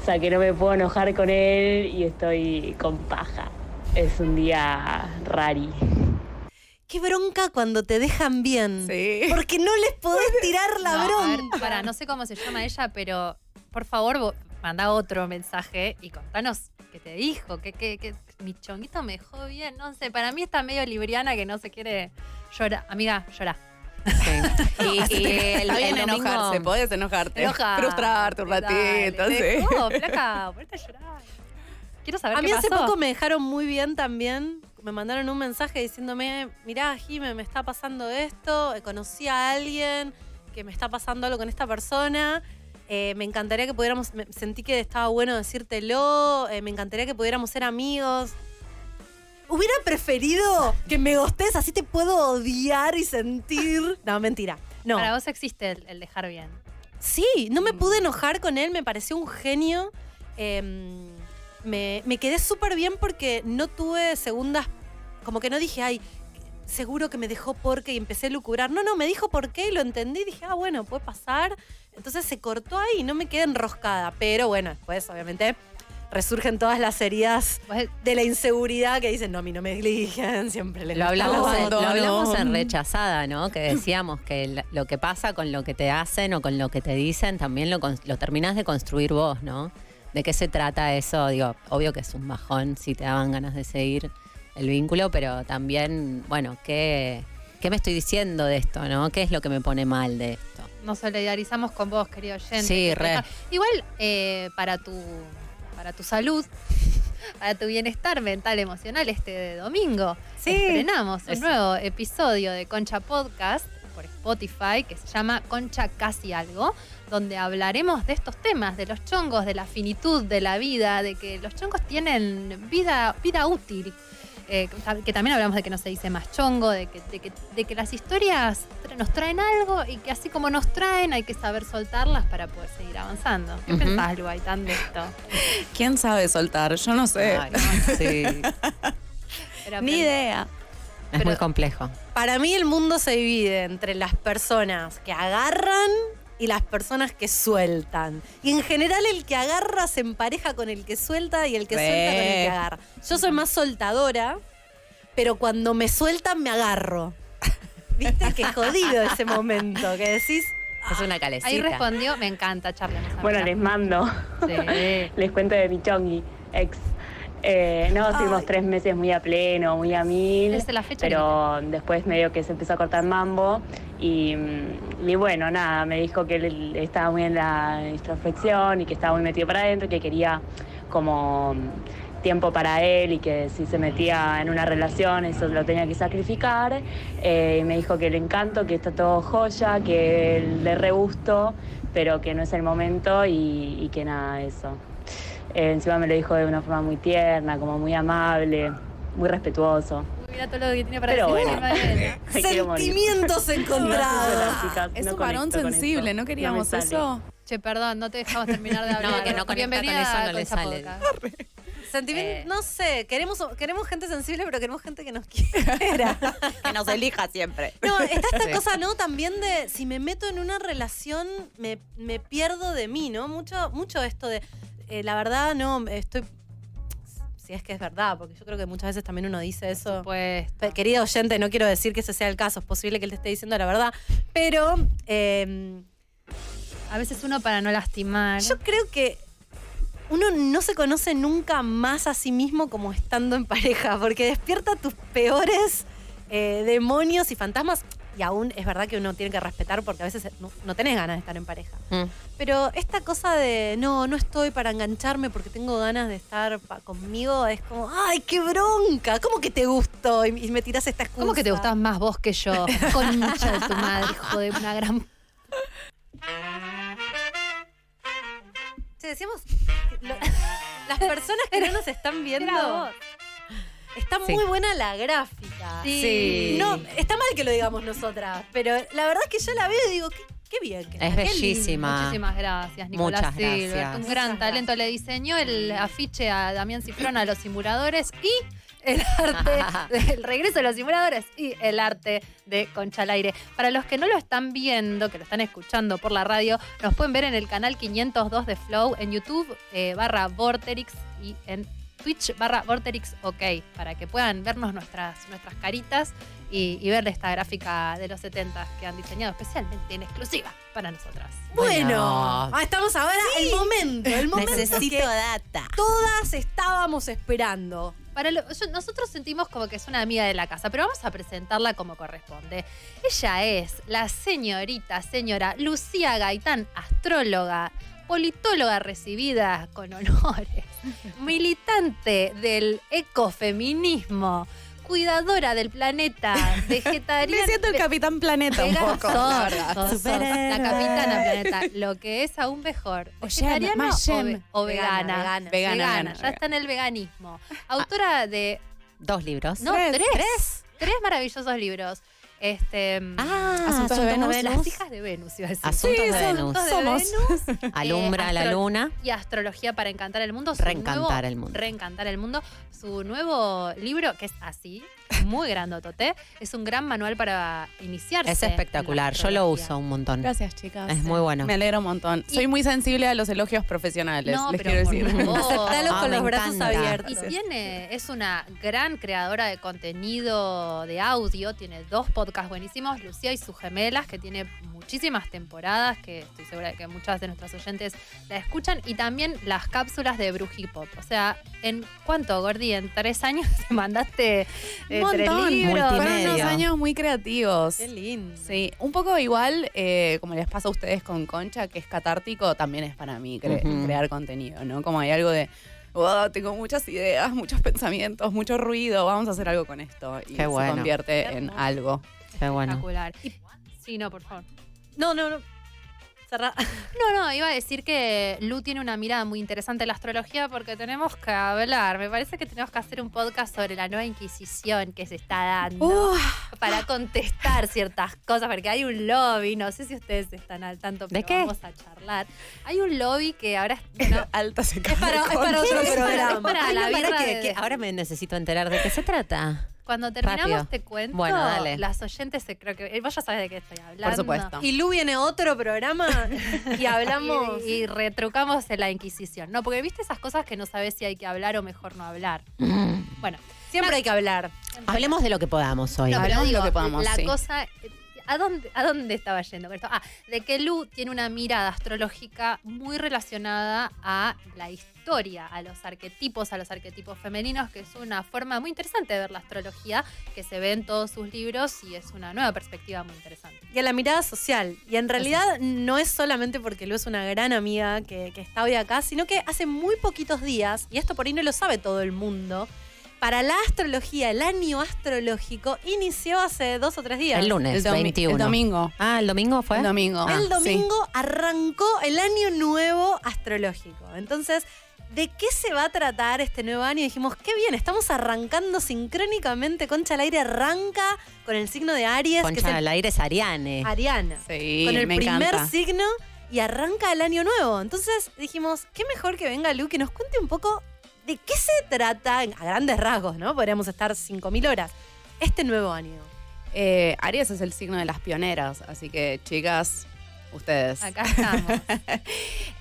O sea que no me puedo enojar con él y estoy con paja. Es un día rari. Qué bronca cuando te dejan bien. Sí. Porque no les podés <laughs> tirar la No, a ver, bronca. pará, no sé cómo se llama ella, pero por favor, vo- manda otro mensaje y contanos te dijo, que, que, que mi chonguito me dejó bien. No sé, para mí está medio libriana que no se quiere llorar. Amiga, llora. Sí. <laughs> Y, y el, domingo- enojarse, podés enojarte. Enoja. Frustrarte un ratito, Dale, sí. dejó, <laughs> flaca, ponete a llorar. Quiero saber A qué mí hace poco me dejaron muy bien también. me mandaron un mensaje diciéndome, mirá, Jime, me está pasando esto, eh, conocí a alguien que me está pasando algo con esta persona. Eh, me encantaría que pudiéramos, me- sentí que estaba bueno decírtelo, eh, me encantaría que pudiéramos ser amigos. Hubiera preferido que me gostes, así te puedo odiar y sentir. <laughs> No, mentira. No. Para vos existe el, el dejar bien. Sí, no me pude enojar con él, me pareció un genio. Em, me, me quedé súper bien porque no tuve segundas, como que no dije, ay, seguro que me dejó porque y empecé a lucurar. No, no, me dijo por qué y lo entendí. Dije, ah, bueno, puede pasar. Entonces se cortó ahí y no me quedé enroscada. Pero bueno, después, obviamente, resurgen todas las heridas de la inseguridad que dicen, no, a mí no me eligen, siempre les Lo hablamos, la en, lo otra". hablamos en Rechazada, ¿no? Que decíamos que lo que pasa con lo que te hacen o con lo que te dicen, también lo, lo terminás de construir vos, ¿no? ¿De qué se trata eso? Digo, obvio que es un bajón si te daban ganas de seguir el vínculo, pero también, bueno, ¿qué, qué me estoy diciendo de esto, no? ¿Qué es lo que me pone mal de esto? Nos solidarizamos con vos, querido oyente. Sí, re. Igual, eh, para tu para tu salud, <laughs> para tu bienestar mental, emocional, este domingo Sí. estrenamos un nuevo episodio de Concha Podcast por Spotify que se llama Concha Casi Algo, donde hablaremos de estos temas, de los chongos, de la finitud de la vida, de que los chongos tienen vida, vida útil. Eh, que tam- que también hablamos de que no se dice más chongo, de que, de que, de que las historias tra- nos traen algo y que así como nos traen hay que saber soltarlas para poder seguir avanzando. ¿Qué Ujú. pensás, Luaitán, de esto? ¿Quién sabe soltar? Yo no sé. Ay, <laughs> sí. Ni idea. Es muy complejo. Para mí el mundo se divide entre las personas que agarran y las personas que sueltan. Y en general el que agarra se empareja con el que suelta y el que Re. suelta con el que agarra. Yo soy más soltadora, pero cuando me sueltan me agarro. <laughs> ¿Viste? Qué jodido ese momento que decís. Es una calecita. Ahí respondió, me encanta, charlemos. Bueno, les mando. Sí. <laughs> les cuento de mi chongi, ex. Eh, no, estuvimos tres meses muy a pleno, muy a mil. Es la fecha Pero después medio que se empezó a cortar mambo. Y, mm, y bueno, nada, me dijo que él estaba muy en la introspección y que estaba muy metido para adentro, que quería como mm, tiempo para él y que si se metía en una relación eso lo tenía que sacrificar. Eh, y me dijo que el encanto, que está todo joya, que le re gusto, pero que no es el momento y, y que nada, eso. Eh, encima me lo dijo de una forma muy tierna, como muy amable, muy respetuoso. Mira todo lo que tiene para Pero decir. bueno. Me. <laughs> Sentimientos encontrados. Es no un varón sensible. ¿no queríamos eso? Che, perdón, no te dejamos terminar de <laughs> hablar. No, que no conecta con eso, no le sale. Sentimiento, no sé, queremos, queremos gente sensible, pero queremos gente que nos quiera. <laughs> Que nos elija siempre. No, está esta Sí. cosa, ¿no? También de si me meto en una relación, me, me pierdo de mí, ¿no? Mucho, mucho esto de, eh, la verdad, no, estoy. Si es que es verdad, porque yo creo que muchas veces también uno dice eso. Pe- Querido oyente, no quiero decir que ese sea el caso, es posible que él te esté diciendo la verdad, pero eh, A veces uno para no lastimar. yo creo que uno no se conoce nunca más a sí mismo como estando en pareja, porque despierta tus peores eh, demonios y fantasmas. Y aún es verdad que uno tiene que respetar porque a veces no, no tenés ganas de estar en pareja. Mm. Pero esta cosa de no, no estoy para engancharme porque tengo ganas de estar pa- conmigo es como, ¡ay, qué bronca! ¿Cómo que te gustó? Y, y me tirás esta excusa. ¿Cómo que te gustas más vos que yo? <laughs> Concha de tu madre, hijo de una gran. Che, decíamos, lo- <laughs> las personas que no nos están viendo. Está Sí. muy buena la gráfica. Sí. No, está mal que lo digamos nosotras, pero la verdad es que yo la veo y digo, qué, qué bien. que Es bellísima. Muchísimas gracias, Nicolás Muchas Silbert. gracias. Un gran talento. Le diseñó el afiche a Damián Cifrón a los simuladores y el arte <laughs> del regreso de los simuladores y el arte de Concha al Aire. Para los que no lo están viendo, que lo están escuchando por la radio, nos pueden ver en el canal 502 de Flow, en YouTube eh, barra Vorterix y en Twitch barra Vorterix OK, para que puedan vernos nuestras, nuestras caritas y, y ver esta gráfica de los 70 que han diseñado especialmente en exclusiva para nosotras. Bueno, Bueno. ah, estamos ahora el momento, el momento Necesito que data. todas estábamos esperando. Para lo- yo- nosotros sentimos como que es una amiga de la casa, pero vamos a presentarla como corresponde. Ella es la señorita, señora Lucía Gaitán, astróloga, politóloga recibida con honores, <laughs> militante del ecofeminismo, cuidadora del planeta, <laughs> vegetariana. Me siento el capitán planeta un poco, la capitana planeta. Lo que es aún mejor. ¿Vegetariana o, ve- o Vegana, vegana? vegana. Vegana, vegana, Ya está en el veganismo. Autora de. Dos libros. No, Tres. tres. Tres, maravillosos libros. Este. Ah, Asuntos de Asuntos Venus. Las hijas de Venus, iba a decir. Asuntos de Asuntos Venus. de Somos. Venus. Alumbra Eh, la luna. Y Astrología para encantar el mundo. Reencantar nuevo- el mundo. Reencantar el mundo. Su nuevo libro, que es así, muy grandotote, es un gran manual para iniciarse. Es espectacular. Yo lo uso un montón. Gracias, chicas. Es muy bueno. Me alegra un montón. Soy muy sensible a los elogios profesionales, No, les pero quiero por decir. Aceptalo <laughs> Ah, con me los brazos encanta. abiertos. Y tiene, es una gran creadora de contenido de audio, tiene dos podcasts buenísimos, Lucía y sus gemelas, que tiene muchísimas temporadas, que estoy segura de que muchas de nuestras oyentes la escuchan, y también las cápsulas de Bruji Pop. O sea, ¿en cuánto, Gordi? ¿En tres años <laughs> te mandaste eh, Montón. libros? Fueron unos años muy creativos. Qué lindo. Sí, un poco igual, eh, como les pasa a ustedes con Concha, que es catártico, también es para mí cre- crear contenido, ¿no? Como hay algo de, "Wow, tengo muchas ideas, muchos pensamientos, mucho ruido, vamos a hacer algo con esto. Y Qué bueno. se convierte en algo. Qué bueno. Espectacular. Sí, no, por favor. No, no, no. <laughs> No, no, iba a decir que Lu tiene una mirada muy interesante en la astrología porque tenemos que hablar. Me parece que tenemos que hacer un podcast sobre la nueva Inquisición que se está dando para contestar ciertas cosas, porque hay un lobby, no sé si ustedes están al tanto, pero ¿De qué? vamos a charlar. Hay un lobby que ahora es, <laughs> bueno, Alta se Es para, es para otro Es para- programa. es para Ay, la no, que- de- que ahora me necesito enterar de qué se trata. Cuando terminamos Rápido. te cuento, Bueno, dale. las oyentes se creo que vos ya sabes de qué estoy hablando. supuesto. Y Lu viene otro programa <laughs> y hablamos. Y, y retrucamos en la Inquisición. No, porque viste esas cosas que no sabes si hay que hablar o mejor no hablar. <laughs> Bueno, Siempre hay que hablar. Hablemos de lo que podamos hoy. No, Hablamos digo, lo que podamos, la sí. cosa. ¿A dónde, ¿A dónde estaba yendo con esto? Ah, de que Lu tiene una mirada astrológica muy relacionada a la historia, a los arquetipos, a los arquetipos femeninos, que es una forma muy interesante de ver la astrología, que se ve en todos sus libros y es una nueva perspectiva muy interesante. Y a la mirada social. Y en realidad no es solamente porque Lu es una gran amiga que, que está hoy acá, sino que hace muy poquitos días, y esto por ahí no lo sabe todo el mundo, para la astrología, el año astrológico inició hace dos o tres días. El lunes, El, domi- 21. el domingo. Ah, ¿el domingo fue? El domingo. el Ah, sí. domingo arrancó el año nuevo astrológico. Entonces, ¿de qué se va a tratar este nuevo año? Y dijimos, qué bien, estamos arrancando sincrónicamente. Concha al aire arranca con el signo de Aries, que es Concha el al aire es Ariane. Ariana. Sí, con el me primer encanta. signo y arranca el año nuevo. Entonces dijimos, qué mejor que venga Lu que nos cuente un poco de qué se trata, a grandes rasgos, ¿no? Podríamos estar 5.000 horas, este nuevo año. Eh, Aries es el signo de las pioneras, así que chicas, ustedes. Acá estamos. <laughs>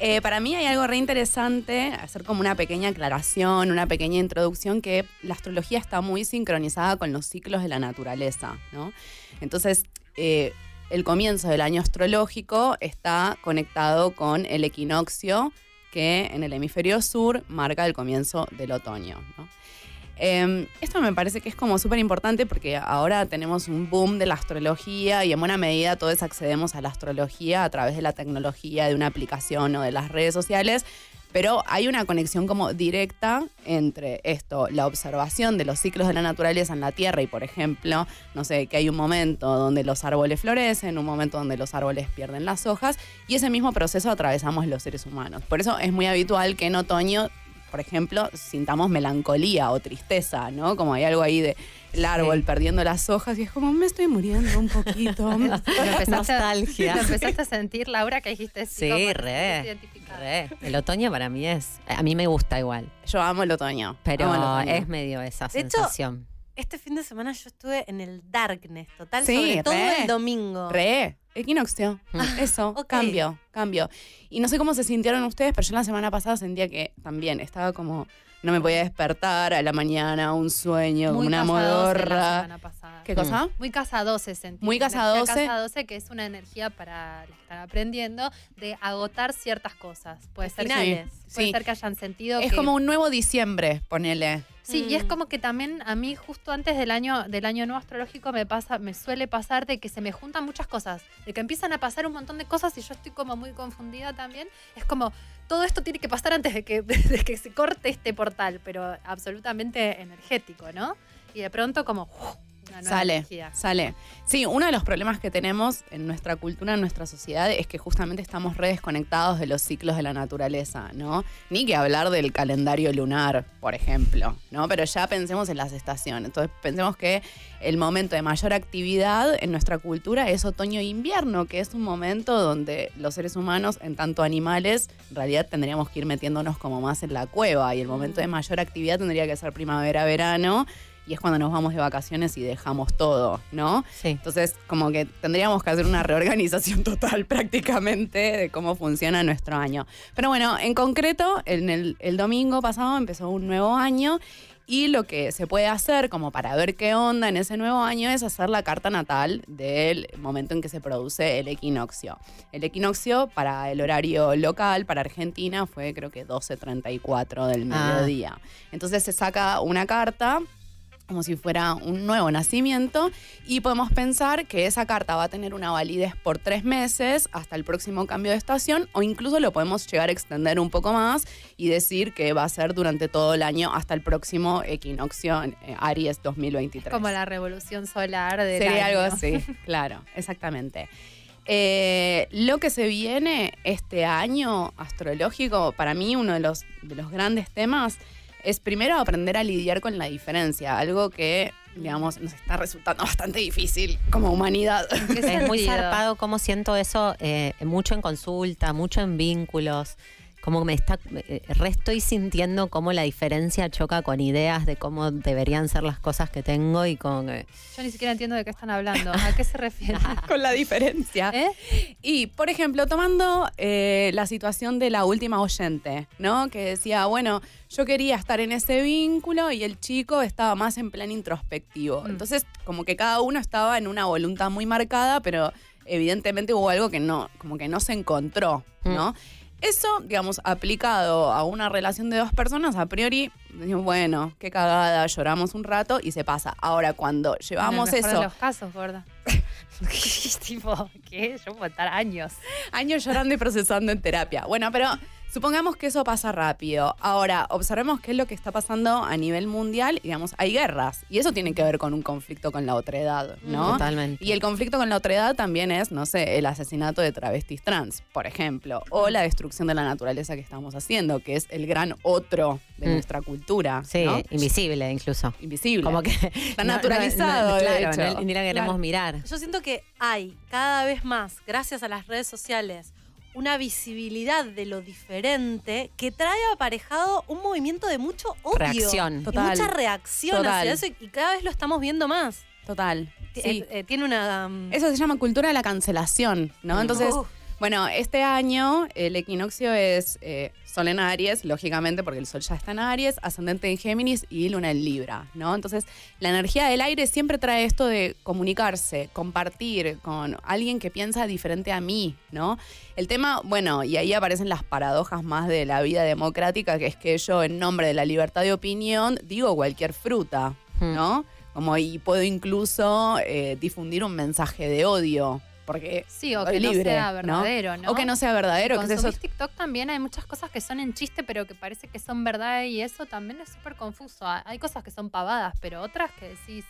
Eh, para mí hay algo re interesante, hacer como una pequeña aclaración, una pequeña introducción, que la astrología está muy sincronizada con los ciclos de la naturaleza, ¿no? Entonces, eh, el comienzo del año astrológico está conectado con el equinoccio que en el hemisferio sur marca el comienzo del otoño, ¿no? Eh, esto me parece que es como súper importante porque ahora tenemos un boom de la astrología y en buena medida todos accedemos a la astrología a través de la tecnología, de una aplicación o de las redes sociales, pero hay una conexión como directa entre esto, la observación de los ciclos de la naturaleza en la Tierra y, por ejemplo, no sé, que hay un momento donde los árboles florecen, un momento donde los árboles pierden las hojas y ese mismo proceso atravesamos los seres humanos. Por eso es muy habitual que en otoño por ejemplo, sintamos melancolía o tristeza, ¿no? Como hay algo ahí de el árbol perdiendo las hojas y es como, me estoy muriendo un poquito. <laughs> Lo empezaste, Nostalgia. Lo empezaste a sentir, Laura, que dijiste Sí, te re. El otoño para mí es. A mí me gusta igual. Yo amo el otoño. Pero amo el otoño. es medio esa De hecho, sensación. Este fin de semana yo estuve en el darkness total, Sí, sobre todo re. el domingo. Re, equinoccio. <laughs> Eso, ok. cambio, cambio. Y no sé cómo se sintieron ustedes, pero yo la semana pasada sentía que también estaba como, no me podía despertar a la mañana, un sueño, Muy una casa 12 la modorra. ¿Qué cosa? Muy casa 12 sentí. Muy casa Energía 12. Casa 12, que es una energía para los que están aprendiendo de agotar ciertas cosas. Puede ser, que, Finales. puede Sí. ser que hayan sentido Es que- como un nuevo diciembre, ponele. Sí, y es Mm. como que también a mí justo antes del año del año nuevo astrológico me pasa me suele pasar de que se me juntan muchas cosas, de que empiezan a pasar un montón de cosas y yo estoy como muy confundida también. Es como todo esto tiene que pasar antes de que, <laughs> de que se corte este portal, pero absolutamente energético, ¿no? Y de pronto como ¡uf! Una nueva Sale, energía. sale. Sí, uno de los problemas que tenemos en nuestra cultura, en nuestra sociedad, es que justamente estamos re desconectados de los ciclos de la naturaleza, ¿no? Ni que hablar del calendario lunar, por ejemplo, ¿no? Pero ya pensemos en las estaciones. Entonces pensemos que el momento de mayor actividad en nuestra cultura es otoño e invierno, que es un momento donde los seres humanos, en tanto animales, en realidad tendríamos que ir metiéndonos como más en la cueva y el momento de mayor actividad tendría que ser primavera-verano y es cuando nos vamos de vacaciones y dejamos todo, ¿no? Sí. Entonces, como que tendríamos que hacer una reorganización <laughs> total prácticamente de cómo funciona nuestro año. Pero bueno, en concreto, en el, el domingo pasado empezó un nuevo año y lo que se puede hacer como para ver qué onda en ese nuevo año es hacer la carta natal del momento en que se produce el equinoccio. El equinoccio para el horario local, para Argentina, fue creo que 12.34 del Ah. mediodía. Entonces se saca una carta como si fuera un nuevo nacimiento y podemos pensar que esa carta va a tener una validez por tres meses hasta el próximo cambio de estación o incluso lo podemos llegar a extender un poco más y decir que va a ser durante todo el año hasta el próximo equinoccio eh, Aries 2023. Como la revolución solar de Sería algo así, <laughs> claro, exactamente. Eh, lo que se viene este año astrológico, para mí uno de los, de los grandes temas es primero aprender a lidiar con la diferencia, algo que, digamos, nos está resultando bastante difícil como humanidad. Es muy zarpado cómo siento eso eh, mucho en consulta, mucho en vínculos. Como me está, eh, re estoy sintiendo cómo la diferencia choca con ideas de cómo deberían ser las cosas que tengo y con Yo ni siquiera entiendo de qué están hablando. ¿A qué se refiere? <laughs> con la diferencia. ¿Eh? Y, por ejemplo, tomando eh, la situación de la última oyente, ¿no? Que decía, bueno, yo quería estar en ese vínculo y el chico estaba más en plan introspectivo. Entonces, como que cada uno estaba en una voluntad muy marcada, pero evidentemente hubo algo que no, como que no se encontró, ¿no? Eso, digamos, aplicado a una relación de dos personas, a priori, bueno, qué cagada, lloramos un rato y se pasa. Ahora, cuando llevamos En el mejor eso de los casos, gorda. <laughs> tipo, ¿qué? Yo puedo estar años. años llorando y procesando en terapia. Bueno, pero supongamos que eso pasa rápido. Ahora, observemos qué es lo que está pasando a nivel mundial. Y, Digamos, hay guerras. Y eso tiene que ver con un conflicto con la otra edad, ¿no? Totalmente. Y el conflicto con la otra edad también es, no sé, el asesinato de travestis trans, por ejemplo. O la destrucción de la naturaleza que estamos haciendo, que es el gran otro de Mm. nuestra cultura. Sí, ¿no? invisible incluso. Invisible. Como que Está no- <laughs> no- naturalizado, no- de claro, hecho. no- ni la queremos Claro. mirar. Yo siento que hay cada vez más, gracias a las redes sociales, una visibilidad de lo diferente que trae aparejado un movimiento de mucho odio. Reacción. Y Total. mucha reacción Total. hacia eso y, y cada vez lo estamos viendo más. Total. T- Sí. eh, eh, tiene una... um, Eso se llama cultura de la cancelación, ¿no? Entonces. Bueno, este año el equinoccio es eh, Sol en Aries, lógicamente, porque el Sol ya está en Aries, ascendente en Géminis y Luna en Libra, ¿no? Entonces, la energía del aire siempre trae esto de comunicarse, compartir con alguien que piensa diferente a mí, ¿no? El tema, bueno, y ahí aparecen las paradojas más de la vida democrática, que es que yo, en nombre de la libertad de opinión, digo cualquier fruta, Hmm. ¿no? Como y puedo incluso eh, difundir un mensaje de odio. Porque Sí, o que no sea verdadero, ¿no? O que no sea verdadero. Que es eso- TikTok también hay muchas cosas que son en chiste, pero que parece que son verdad y eso también es súper confuso. Ha- Hay cosas que son pavadas, pero otras que decís.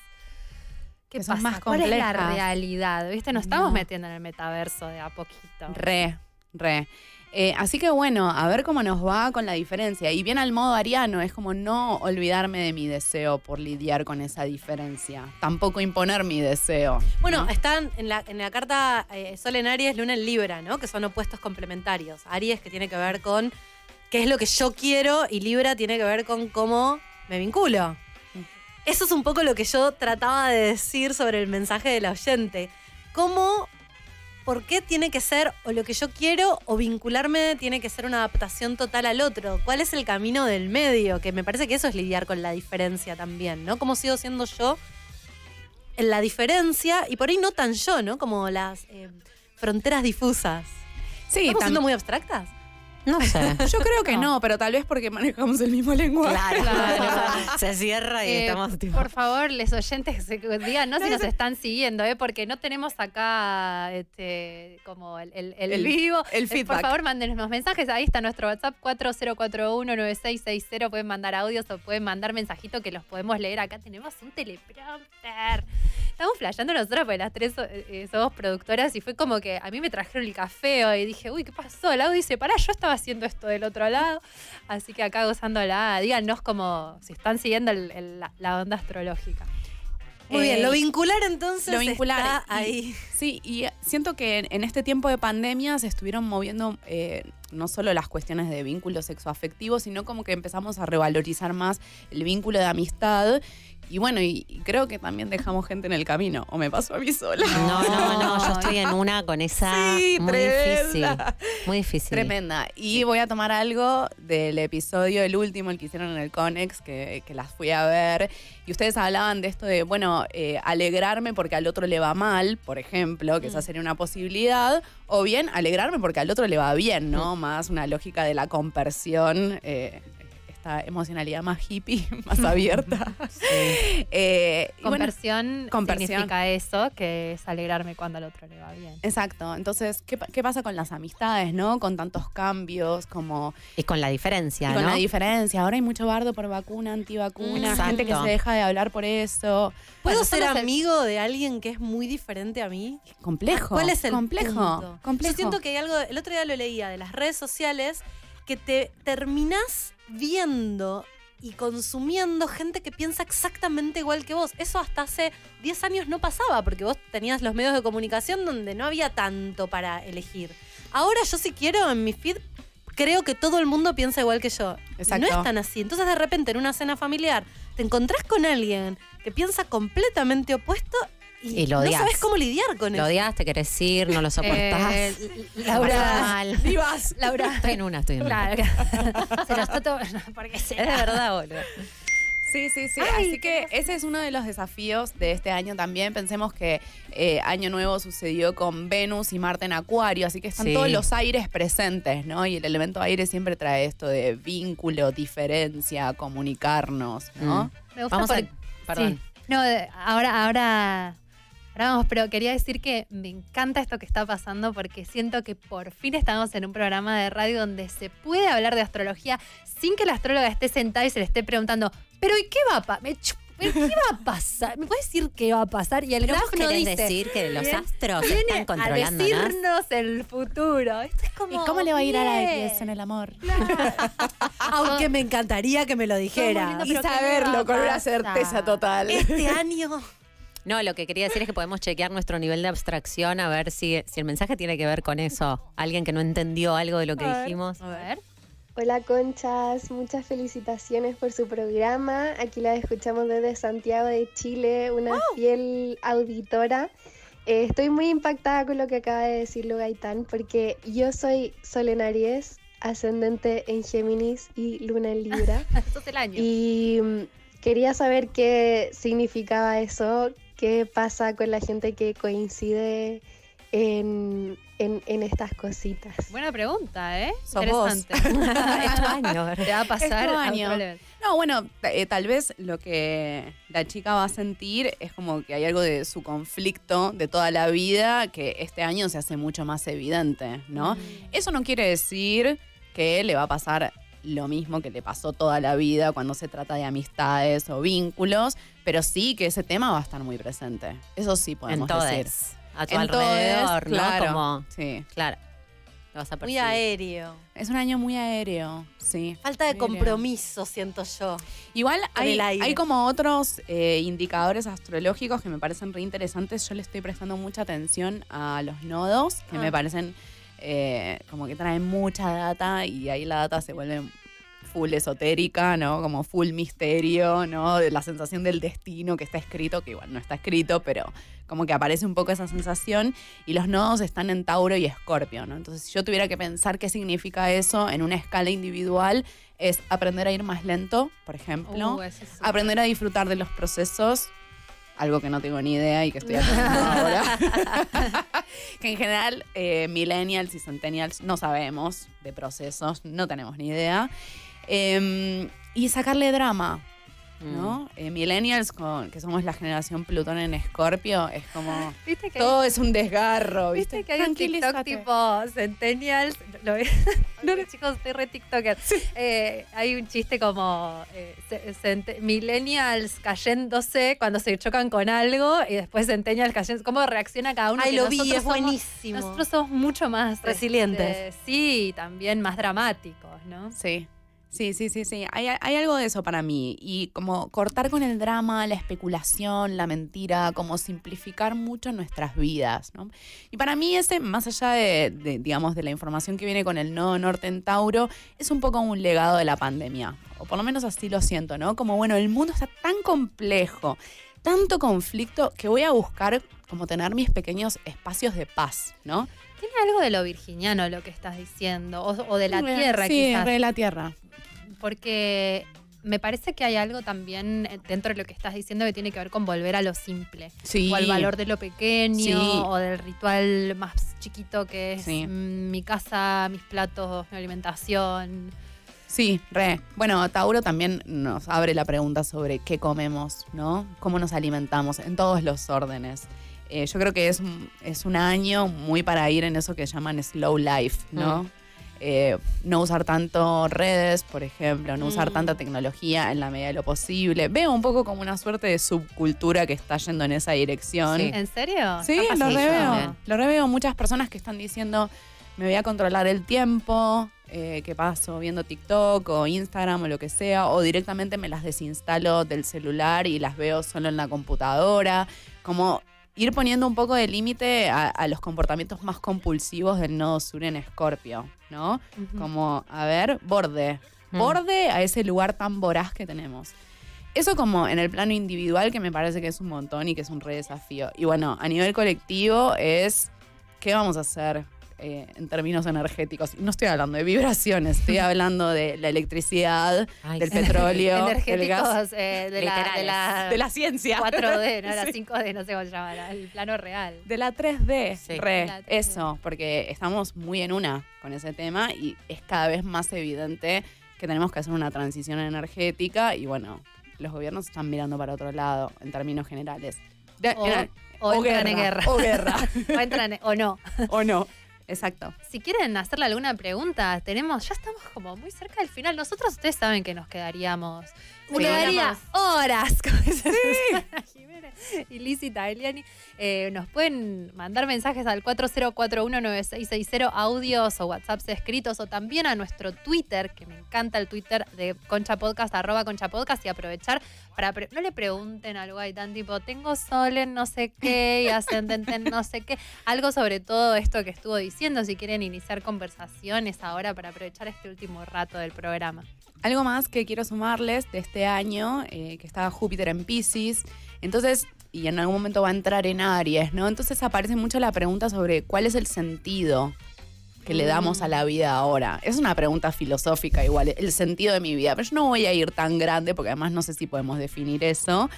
¿Qué Que son pasa? más ¿Cuál es la complejas. realidad? ¿Viste? Nos estamos No. metiendo en el metaverso de a poquito. Re, re. Eh, así que bueno, a ver cómo nos va con la diferencia. Y bien al modo ariano, es como no olvidarme de mi deseo por lidiar con esa diferencia. Tampoco imponer mi deseo. Bueno, están en la, en la carta eh, Sol en Aries, Luna en Libra, ¿no? Que son opuestos complementarios. Aries que tiene que ver con qué es lo que yo quiero y Libra tiene que ver con cómo me vinculo. Eso es un poco lo que yo trataba de decir sobre el mensaje del oyente. ¿Cómo, por qué tiene que ser o lo que yo quiero o vincularme tiene que ser una adaptación total al otro? ¿Cuál es el camino del medio? Que me parece que eso es lidiar con la diferencia también, ¿no? ¿Cómo sigo siendo yo en la diferencia y por ahí no tan yo, ¿no? Como las eh, fronteras difusas. Sí, ¿Estamos tam- siendo muy abstractas? No sé. Yo creo que no. pero tal vez porque manejamos el mismo lenguaje. Claro, <laughs> Se cierra y Eh, estamos tipo. Por favor, les oyentes, díganos si nos están siguiendo, ¿eh? porque no tenemos acá este, como el, el- el El- vivo. el Eh, feedback. Por favor, mándenos mensajes. Ahí está nuestro WhatsApp 40419660. Pueden mandar audios o pueden mandar mensajitos que los podemos leer. Acá tenemos un teleprompter. Estamos flasheando nosotros porque las tres eh, eh, somos productoras y fue como que a mí me trajeron el café hoy y dije, uy, ¿qué pasó? El audio dice, pará, yo estaba haciendo esto del otro lado. Así que acá gozándola, díganos como si están siguiendo el- el- la, la onda astrológica. Muy bien, Eh, lo vincular entonces lo vincular está y- ahí. Sí, y siento que en, en este tiempo de pandemia se estuvieron moviendo eh, no solo las cuestiones de vínculos sexoafectivos, sino como que empezamos a revalorizar más el vínculo de amistad. Y bueno, y, creo que también dejamos gente en el camino. O me pasó a mí sola. No, no, no, yo <laughs> estoy en una con esa Sí, muy difícil. tremenda. Muy difícil. Tremenda. Y voy a tomar algo del episodio, el último, el que hicieron en el Conex, que, que las fui a ver. Y ustedes hablaban de esto de, bueno, eh, alegrarme porque al otro le va mal, por ejemplo, que esa sería una posibilidad. O bien, alegrarme porque al otro le va bien, ¿no? Más una lógica de la compersión. eh, esta emocionalidad más hippie, <laughs> más abierta. <laughs> Eh, y bueno, Conversión, conversión. significa eso, que es alegrarme cuando al otro le va bien. Exacto. Entonces, ¿qué, qué pasa con las amistades, no? Con tantos cambios, como... Y con la diferencia, Y con ¿no? la diferencia. Ahora hay mucho bardo por vacuna, antivacuna, Exacto. gente que se deja de hablar por eso. ¿Puedo Bueno, ser el- amigo de alguien que es muy diferente a mí? Complejo. ¿Cuál es el complejo, punto? complejo. Yo siento que hay algo, el otro día lo leía de las redes sociales, que te terminás viendo y consumiendo gente que piensa exactamente igual que vos. Eso hasta hace 10 años no pasaba, porque vos tenías los medios de comunicación donde no había tanto para elegir. Ahora yo si quiero en mi feed creo que todo el mundo piensa igual que yo. Exacto. No es tan así. Entonces de repente en una cena familiar te encontrás con alguien que piensa completamente opuesto y, Y lo no odias. sabes cómo lidiar con Lo eso. odias, te querés ir, no lo soportás. Eh, La Laura. Vivas, Laura. Estoy en una, estoy en una. Claro. <laughs> Se lo está todo. Porque Es de verdad, boludo. Sí, sí, sí. Ay, Así que ese es uno de los desafíos de este año también. Pensemos que eh, Año Nuevo sucedió con Venus y Marte en Acuario, así que están Sí. todos los aires presentes, ¿no? Y el elemento aire siempre trae esto de vínculo, diferencia, comunicarnos, ¿no? Mm. Me gusta Vamos a- perdón. Sí. No, ahora, ahora, ahora vamos, pero quería decir que me encanta esto que está pasando porque siento que por fin estamos en un programa de radio donde se puede hablar de astrología sin que la astróloga esté sentada y se le esté preguntando, pero ¿y qué va a pasar? ¿Qué va a pasar? ¿Me puedes decir qué va a pasar? Y el graf no dice. decir que los Bien, astros viene están controlándonos. A decirnos el futuro. Esto es como. ¿Y cómo le va a ir a la. 10 en el amor? <laughs> Aunque me encantaría que me lo dijera. lindo, Y pero ¿qué le va saberlo con una certeza total. Este año. No, lo que quería decir es que podemos chequear nuestro nivel de abstracción a ver si, si el mensaje tiene que ver con eso. Alguien que no entendió algo de lo que A ver. dijimos. A ver. Hola conchas, muchas felicitaciones por su programa. Aquí la escuchamos desde Santiago de Chile, una fiel auditora. Eh, estoy muy impactada con lo que acaba de decir Lu Gaitán, porque yo soy Sol en Aries, ascendente en Géminis y Luna en Libra. <laughs> Esto es el año. Y mm, quería saber qué significaba eso, qué pasa con la gente que coincide en, en- en estas cositas. Buena pregunta, ¿eh? Sos. Interesante. <laughs> Año. <laughs> Te va a pasar año. No, bueno, eh, tal vez lo que la chica va a sentir es como que hay algo de su conflicto de toda la vida que este año se hace mucho más evidente, ¿no? Eso no quiere decir que le va a pasar lo mismo que le pasó toda la vida cuando se trata de amistades o vínculos, pero sí que ese tema va a estar muy presente. Eso sí podemos en decir. A tu En todes, alrededor, ¿no? claro. Como, Sí. claro. Lo vas a Muy aéreo. Es un año muy aéreo, sí. Falta de aéreo. compromiso, siento yo. Igual hay, hay como otros eh, indicadores astrológicos que me parecen re interesantes. Yo le estoy prestando mucha atención a los nodos, que Ah. me parecen eh, como que traen mucha data y ahí la data se vuelve full esotérica, ¿no? Como full misterio, ¿no? De la sensación del destino que está escrito, que igual no está escrito, pero como que aparece un poco esa sensación. Y los nodos están en Tauro y Escorpio, ¿no? Entonces, si yo tuviera que pensar qué significa eso en una escala individual, es aprender a ir más lento, por ejemplo. Uh, es aprender a disfrutar de los procesos, algo que no tengo ni idea y que estoy haciendo ahora. <laughs> que en general eh, millennials y centennials no sabemos de procesos, no tenemos ni idea. Em, y sacarle drama, ¿no? Eh, millennials, con, que somos la generación Plutón en Escorpio, es como... <laughs> ¿Viste que todo es un desgarro, ¿viste? Viste que hay un TikTok tipo Centennials. Lo <laughs> no, chicos, estoy re TikToker. Eh, hay un chiste como eh, Millennials cayéndose cuando se chocan con algo y después Centennials cayendo. ¿Cómo reacciona cada uno? Ay, lo vi, es somos- buenísimo. Nosotros somos mucho más Resilientes. este, sí, también más dramáticos, ¿no? Sí. Sí, sí, sí, sí. Hay, hay algo de eso para mí. Y como cortar con el drama, la especulación, la mentira, como simplificar mucho nuestras vidas, ¿no? Y para mí ese, más allá de, de, digamos, de la información que viene con el nodo norte en Tauro, es un poco un legado de la pandemia. O por lo menos así lo siento, ¿no? Como, bueno, el mundo está tan complejo, tanto conflicto, que voy a buscar como tener mis pequeños espacios de paz, ¿no? Tiene algo de lo virginiano lo que estás diciendo, o, o de la tierra sí, quizás. re de la tierra. Porque me parece que hay algo también eh, dentro de lo que estás diciendo que tiene que ver con volver a lo simple. Sí. O al valor de lo pequeño, Sí. o del ritual más chiquito que es Sí. mm, mi casa, mis platos, mi alimentación. Sí, re. Bueno, Tauro también nos abre la pregunta sobre qué comemos, ¿no? Cómo nos alimentamos en todos los órdenes. Eh, yo creo que es, un- es un año muy para ir en eso que llaman slow life, ¿no? Mm. Eh, no usar tanto redes, por ejemplo, no usar Mm. tanta tecnología en la medida de lo posible. Veo un poco como una suerte de subcultura que está yendo en esa dirección. ¿En serio? Sí, lo sí, reveo. Lo reveo. Muchas personas que están diciendo, me voy a controlar el tiempo eh, que paso viendo TikTok o Instagram o lo que sea, o directamente me las desinstalo del celular y las veo solo en la computadora. Como ir poniendo un poco de límite a, a los comportamientos más compulsivos del nodo sur en Escorpio, ¿no? Como, a ver, borde. Mm. Borde a ese lugar tan voraz que tenemos. Eso como en el plano individual, que me parece que es un montón y que es un re desafío. Y bueno, a nivel colectivo es, ¿qué vamos a hacer eh, en términos energéticos? No estoy hablando de vibraciones, estoy <laughs> hablando de la electricidad, del <laughs> petróleo, del Energéticos gas. eh, de, la, de, la, De la ciencia. 4D, <laughs> no la Sí. 5D, no sé cómo se llama, la- el plano real. De la 3D, Sí. re, La 3D. eso, porque estamos muy en una con ese tema y es cada vez más evidente que tenemos que hacer una transición energética y bueno, los gobiernos están mirando para otro lado en términos generales. De- O, en- o entran en guerra. O guerra. o entran en- o no. o no. Exacto. Si quieren hacerle alguna pregunta, tenemos, ya estamos como muy cerca del final. Nosotros, ustedes saben que nos quedaríamos. Sí. quedaría horas, Jiménez y Lizzy Tagliani. Eh, nos pueden mandar mensajes al 40419660, audios o WhatsApps escritos, o también a nuestro Twitter, que me encanta el Twitter de Concha Podcast, arroba Concha Podcast, y aprovechar para. no le pregunten algo ahí tan tipo, tengo sol en no sé qué y ascendente en no sé qué. Algo sobre todo esto que estuvo diciendo, si quieren iniciar conversaciones ahora para aprovechar este último rato del programa. Algo más que quiero sumarles de este año, eh, que está Júpiter en Pisces. Entonces, y en algún momento va a entrar en Aries, ¿no? Entonces aparece mucho la pregunta sobre cuál es el sentido que le damos a la vida ahora. Es una pregunta filosófica igual, el sentido de mi vida. Pero yo no voy a ir tan grande porque además no sé si podemos definir eso.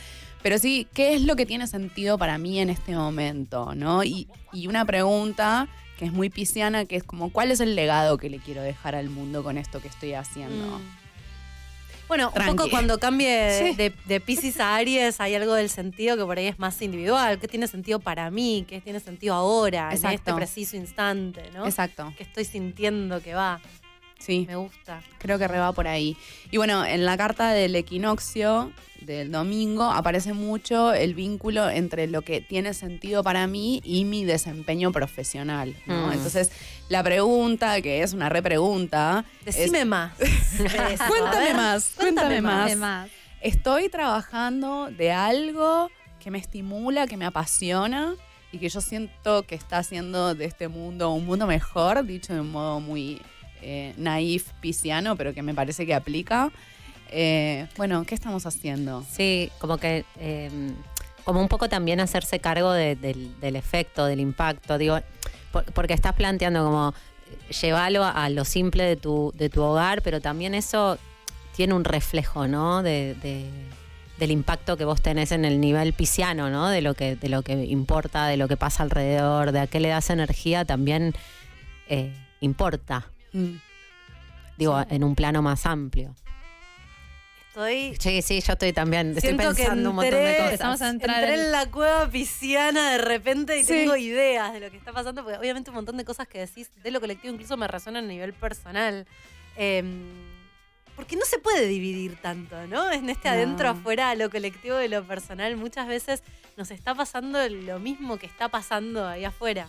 Pero sí, ¿qué es lo que tiene sentido para mí en este momento? ¿no? Y, y una pregunta que es muy pisciana, que es como, ¿cuál es el legado que le quiero dejar al mundo con esto que estoy haciendo? Bueno, un poco cuando cambie de, Sí. de, de Pisces a Aries hay algo del sentido que por ahí es más individual. ¿Qué tiene sentido para mí? ¿Qué tiene sentido ahora, en este preciso instante? ¿no? Exacto. Que estoy sintiendo que va. Sí. Me gusta. Creo que reba por ahí. Y bueno, en la carta del equinoccio del domingo aparece mucho el vínculo entre lo que tiene sentido para mí y mi desempeño profesional. ¿no? Mm. Entonces, la pregunta, que es una repregunta. Decime es- más. <laughs> eso, a cuéntame más, cuéntame más. más. Estoy trabajando de algo que me estimula, que me apasiona y que yo siento que está haciendo de este mundo un mundo mejor, dicho de un modo muy eh, naif, pisciano, pero que me parece que aplica. Eh, bueno, ¿qué estamos haciendo? Sí, como que eh, como un poco también hacerse cargo de- del, efecto, del impacto, digo, por- porque estás planteando como eh, llevarlo a lo simple de tu, de tu hogar, pero también eso tiene un reflejo, ¿no? De, de- del impacto que vos tenés en el nivel pisciano, ¿no? De lo que, de lo que importa, de lo que pasa alrededor, de a qué le das energía, también eh, importa. Mm. Digo, en un plano más amplio. Estoy. Sí, sí, yo estoy también. Estoy Siento que pensando un montón de entré- cosas. Empezamos a entrar entré en- en la cueva pisciana de repente y Sí. tengo ideas de lo que está pasando, porque obviamente un montón de cosas que decís de lo colectivo incluso me resuenan a nivel personal. Em, porque no se puede dividir tanto, ¿no? En este No. adentro, afuera, lo colectivo de lo personal. Muchas veces nos está pasando lo mismo que está pasando ahí afuera.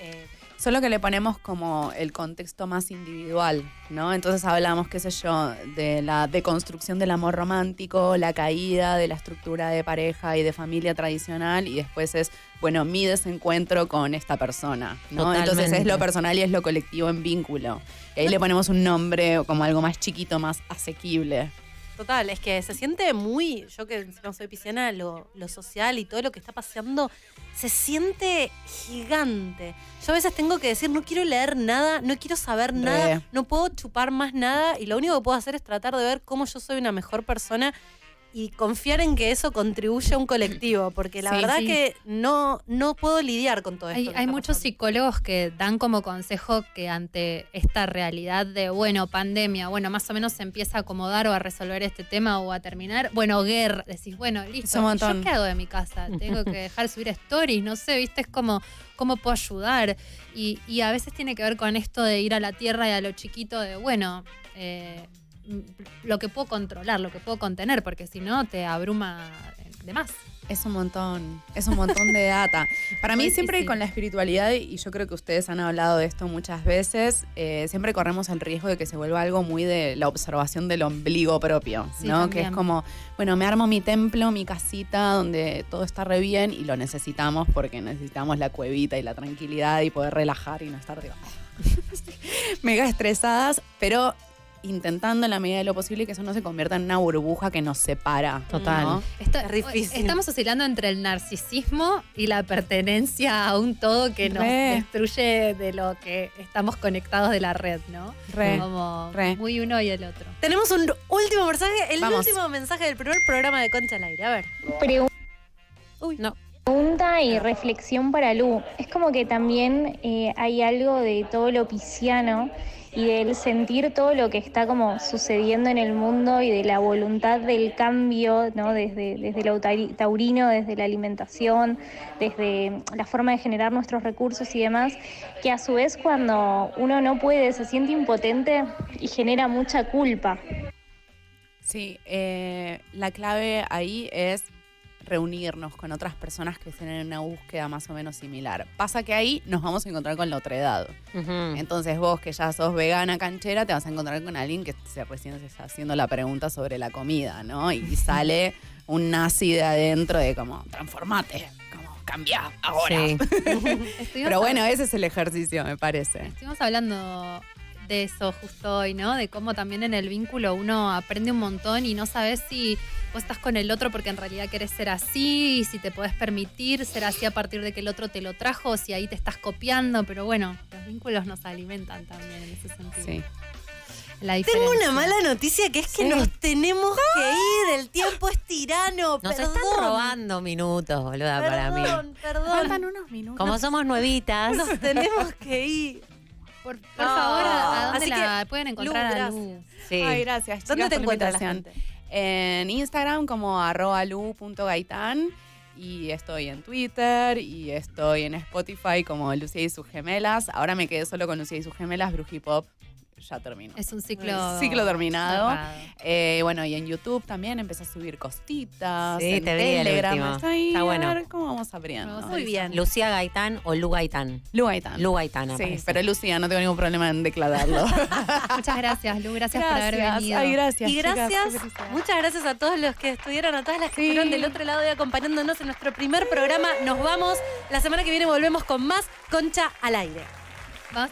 Eh, Solo que le ponemos como el contexto más individual, ¿no? Entonces hablamos, qué sé yo, de la deconstrucción del amor romántico, la caída de la estructura de pareja y de familia tradicional, y después es, bueno, mi desencuentro con esta persona, ¿no? Entonces es lo personal y es lo colectivo en vínculo. Y ahí le ponemos un nombre como algo más chiquito, más asequible. Total, es que se siente muy, yo que no soy pisciana, lo, lo social y todo lo que está pasando, se siente gigante. Yo a veces tengo que decir, no quiero leer nada, no quiero saber nada, no puedo chupar más nada y lo único que puedo hacer es tratar de ver cómo yo soy una mejor persona y confiar en que eso contribuye a un colectivo, porque la Sí, verdad sí. que no, no puedo lidiar con todo esto. Hay, muchos psicólogos que dan como consejo que ante esta realidad de, bueno, pandemia, bueno, más o menos se empieza a acomodar o a resolver este tema o a terminar. Bueno, guerra, decís, bueno, listo. Es un ¿y montón. ¿Yo qué hago de mi casa? Tengo que dejar de subir stories, no sé, viste, es como, ¿cómo puedo ayudar? Y, y a veces tiene que ver con esto de ir a la tierra y a lo chiquito de, bueno, eh, lo que puedo controlar, lo que puedo contener, porque si no te abruma de más. Es un montón, es un montón de data. Para mí siempre con la espiritualidad, y yo creo que ustedes han hablado de esto muchas veces, eh, siempre corremos el riesgo de que se vuelva algo muy de la observación del ombligo propio, ¿no? Que es como, bueno, me armo mi templo, mi casita, donde todo está re bien y lo necesitamos porque necesitamos la cuevita y la tranquilidad y poder relajar y no estar digo, <laughs> mega estresadas, pero intentando en la medida de lo posible que eso no se convierta en una burbuja que nos separa. Total. ¿no? Esto- Es difícil. Estamos oscilando entre el narcisismo y la pertenencia a un todo que nos Re. destruye de lo que estamos conectados de la red, ¿no? Re, Como re. muy uno y el otro. Tenemos un último mensaje, el Vamos. último mensaje del primer programa de Concha al aire. A ver. Uy, no. Pregunta y reflexión para Lu. Es como que también eh, hay algo de todo lo pisciano y del sentir todo lo que está como sucediendo en el mundo y de la voluntad del cambio, ¿no? Desde, desde lo tauri- taurino, desde la alimentación, desde la forma de generar nuestros recursos y demás, que a su vez cuando uno no puede, se siente impotente y genera mucha culpa. Sí, eh, la clave ahí es reunirnos con otras personas que estén en una búsqueda más o menos similar. Pasa que ahí nos vamos a encontrar con la otra edad. Entonces vos que ya sos vegana canchera, te vas a encontrar con alguien que se recién se está haciendo la pregunta sobre la comida, ¿no? Y <laughs> sale un nazi de adentro de como, transformate, como, cambia ahora. Sí. <laughs> <laughs> Pero bueno, ese es el ejercicio, me parece. Estuvimos hablando de eso justo hoy, ¿no? De cómo también en el vínculo uno aprende un montón y no sabes si vos estás con el otro porque en realidad querés ser así, y si te podés permitir ser así a partir de que el otro te lo trajo, o si ahí te estás copiando, pero bueno, los vínculos nos alimentan también en ese sentido. Sí. La Tengo una mala noticia que es que Sí. nos tenemos que ir. El tiempo es tirano. Nos perdón. están robando minutos, boluda, para mí. Perdón, perdón. unos minutos. Como somos nuevitas. Nos tenemos que ir. Por, por favor, ¿a a dónde Así la que, pueden Lu, encontrar a. Lu? Sí. Ay, gracias. ¿Dónde te por encuentra la invitación. gente? En Instagram como arroba lu.gaitán y estoy en Twitter y estoy en Spotify como Lucía y sus gemelas. Ahora me quedé solo con Lucía y sus gemelas, Brujipop. Ya termino. Es un ciclo. Ciclo terminado. Eh, bueno, y en YouTube también empecé a subir costitas. Sí, en te vi el Telegram. Está, ahí, Está a bueno. ver cómo vamos abriendo. Muy bien. Lucía Gaitán o Lu Gaitán. Lu Gaitán. Lu Gaitán, Sí, aparece. pero Lucía, no tengo ningún problema en declararlo. <laughs> Muchas gracias, Lu. Gracias, por haber venido. Ay, gracias. Y gracias, muchas gracias a todos los que estuvieron, a todas las que Sí. estuvieron del otro lado y acompañándonos en nuestro primer programa. Nos vamos. La semana que viene volvemos con más Concha al aire. Vas.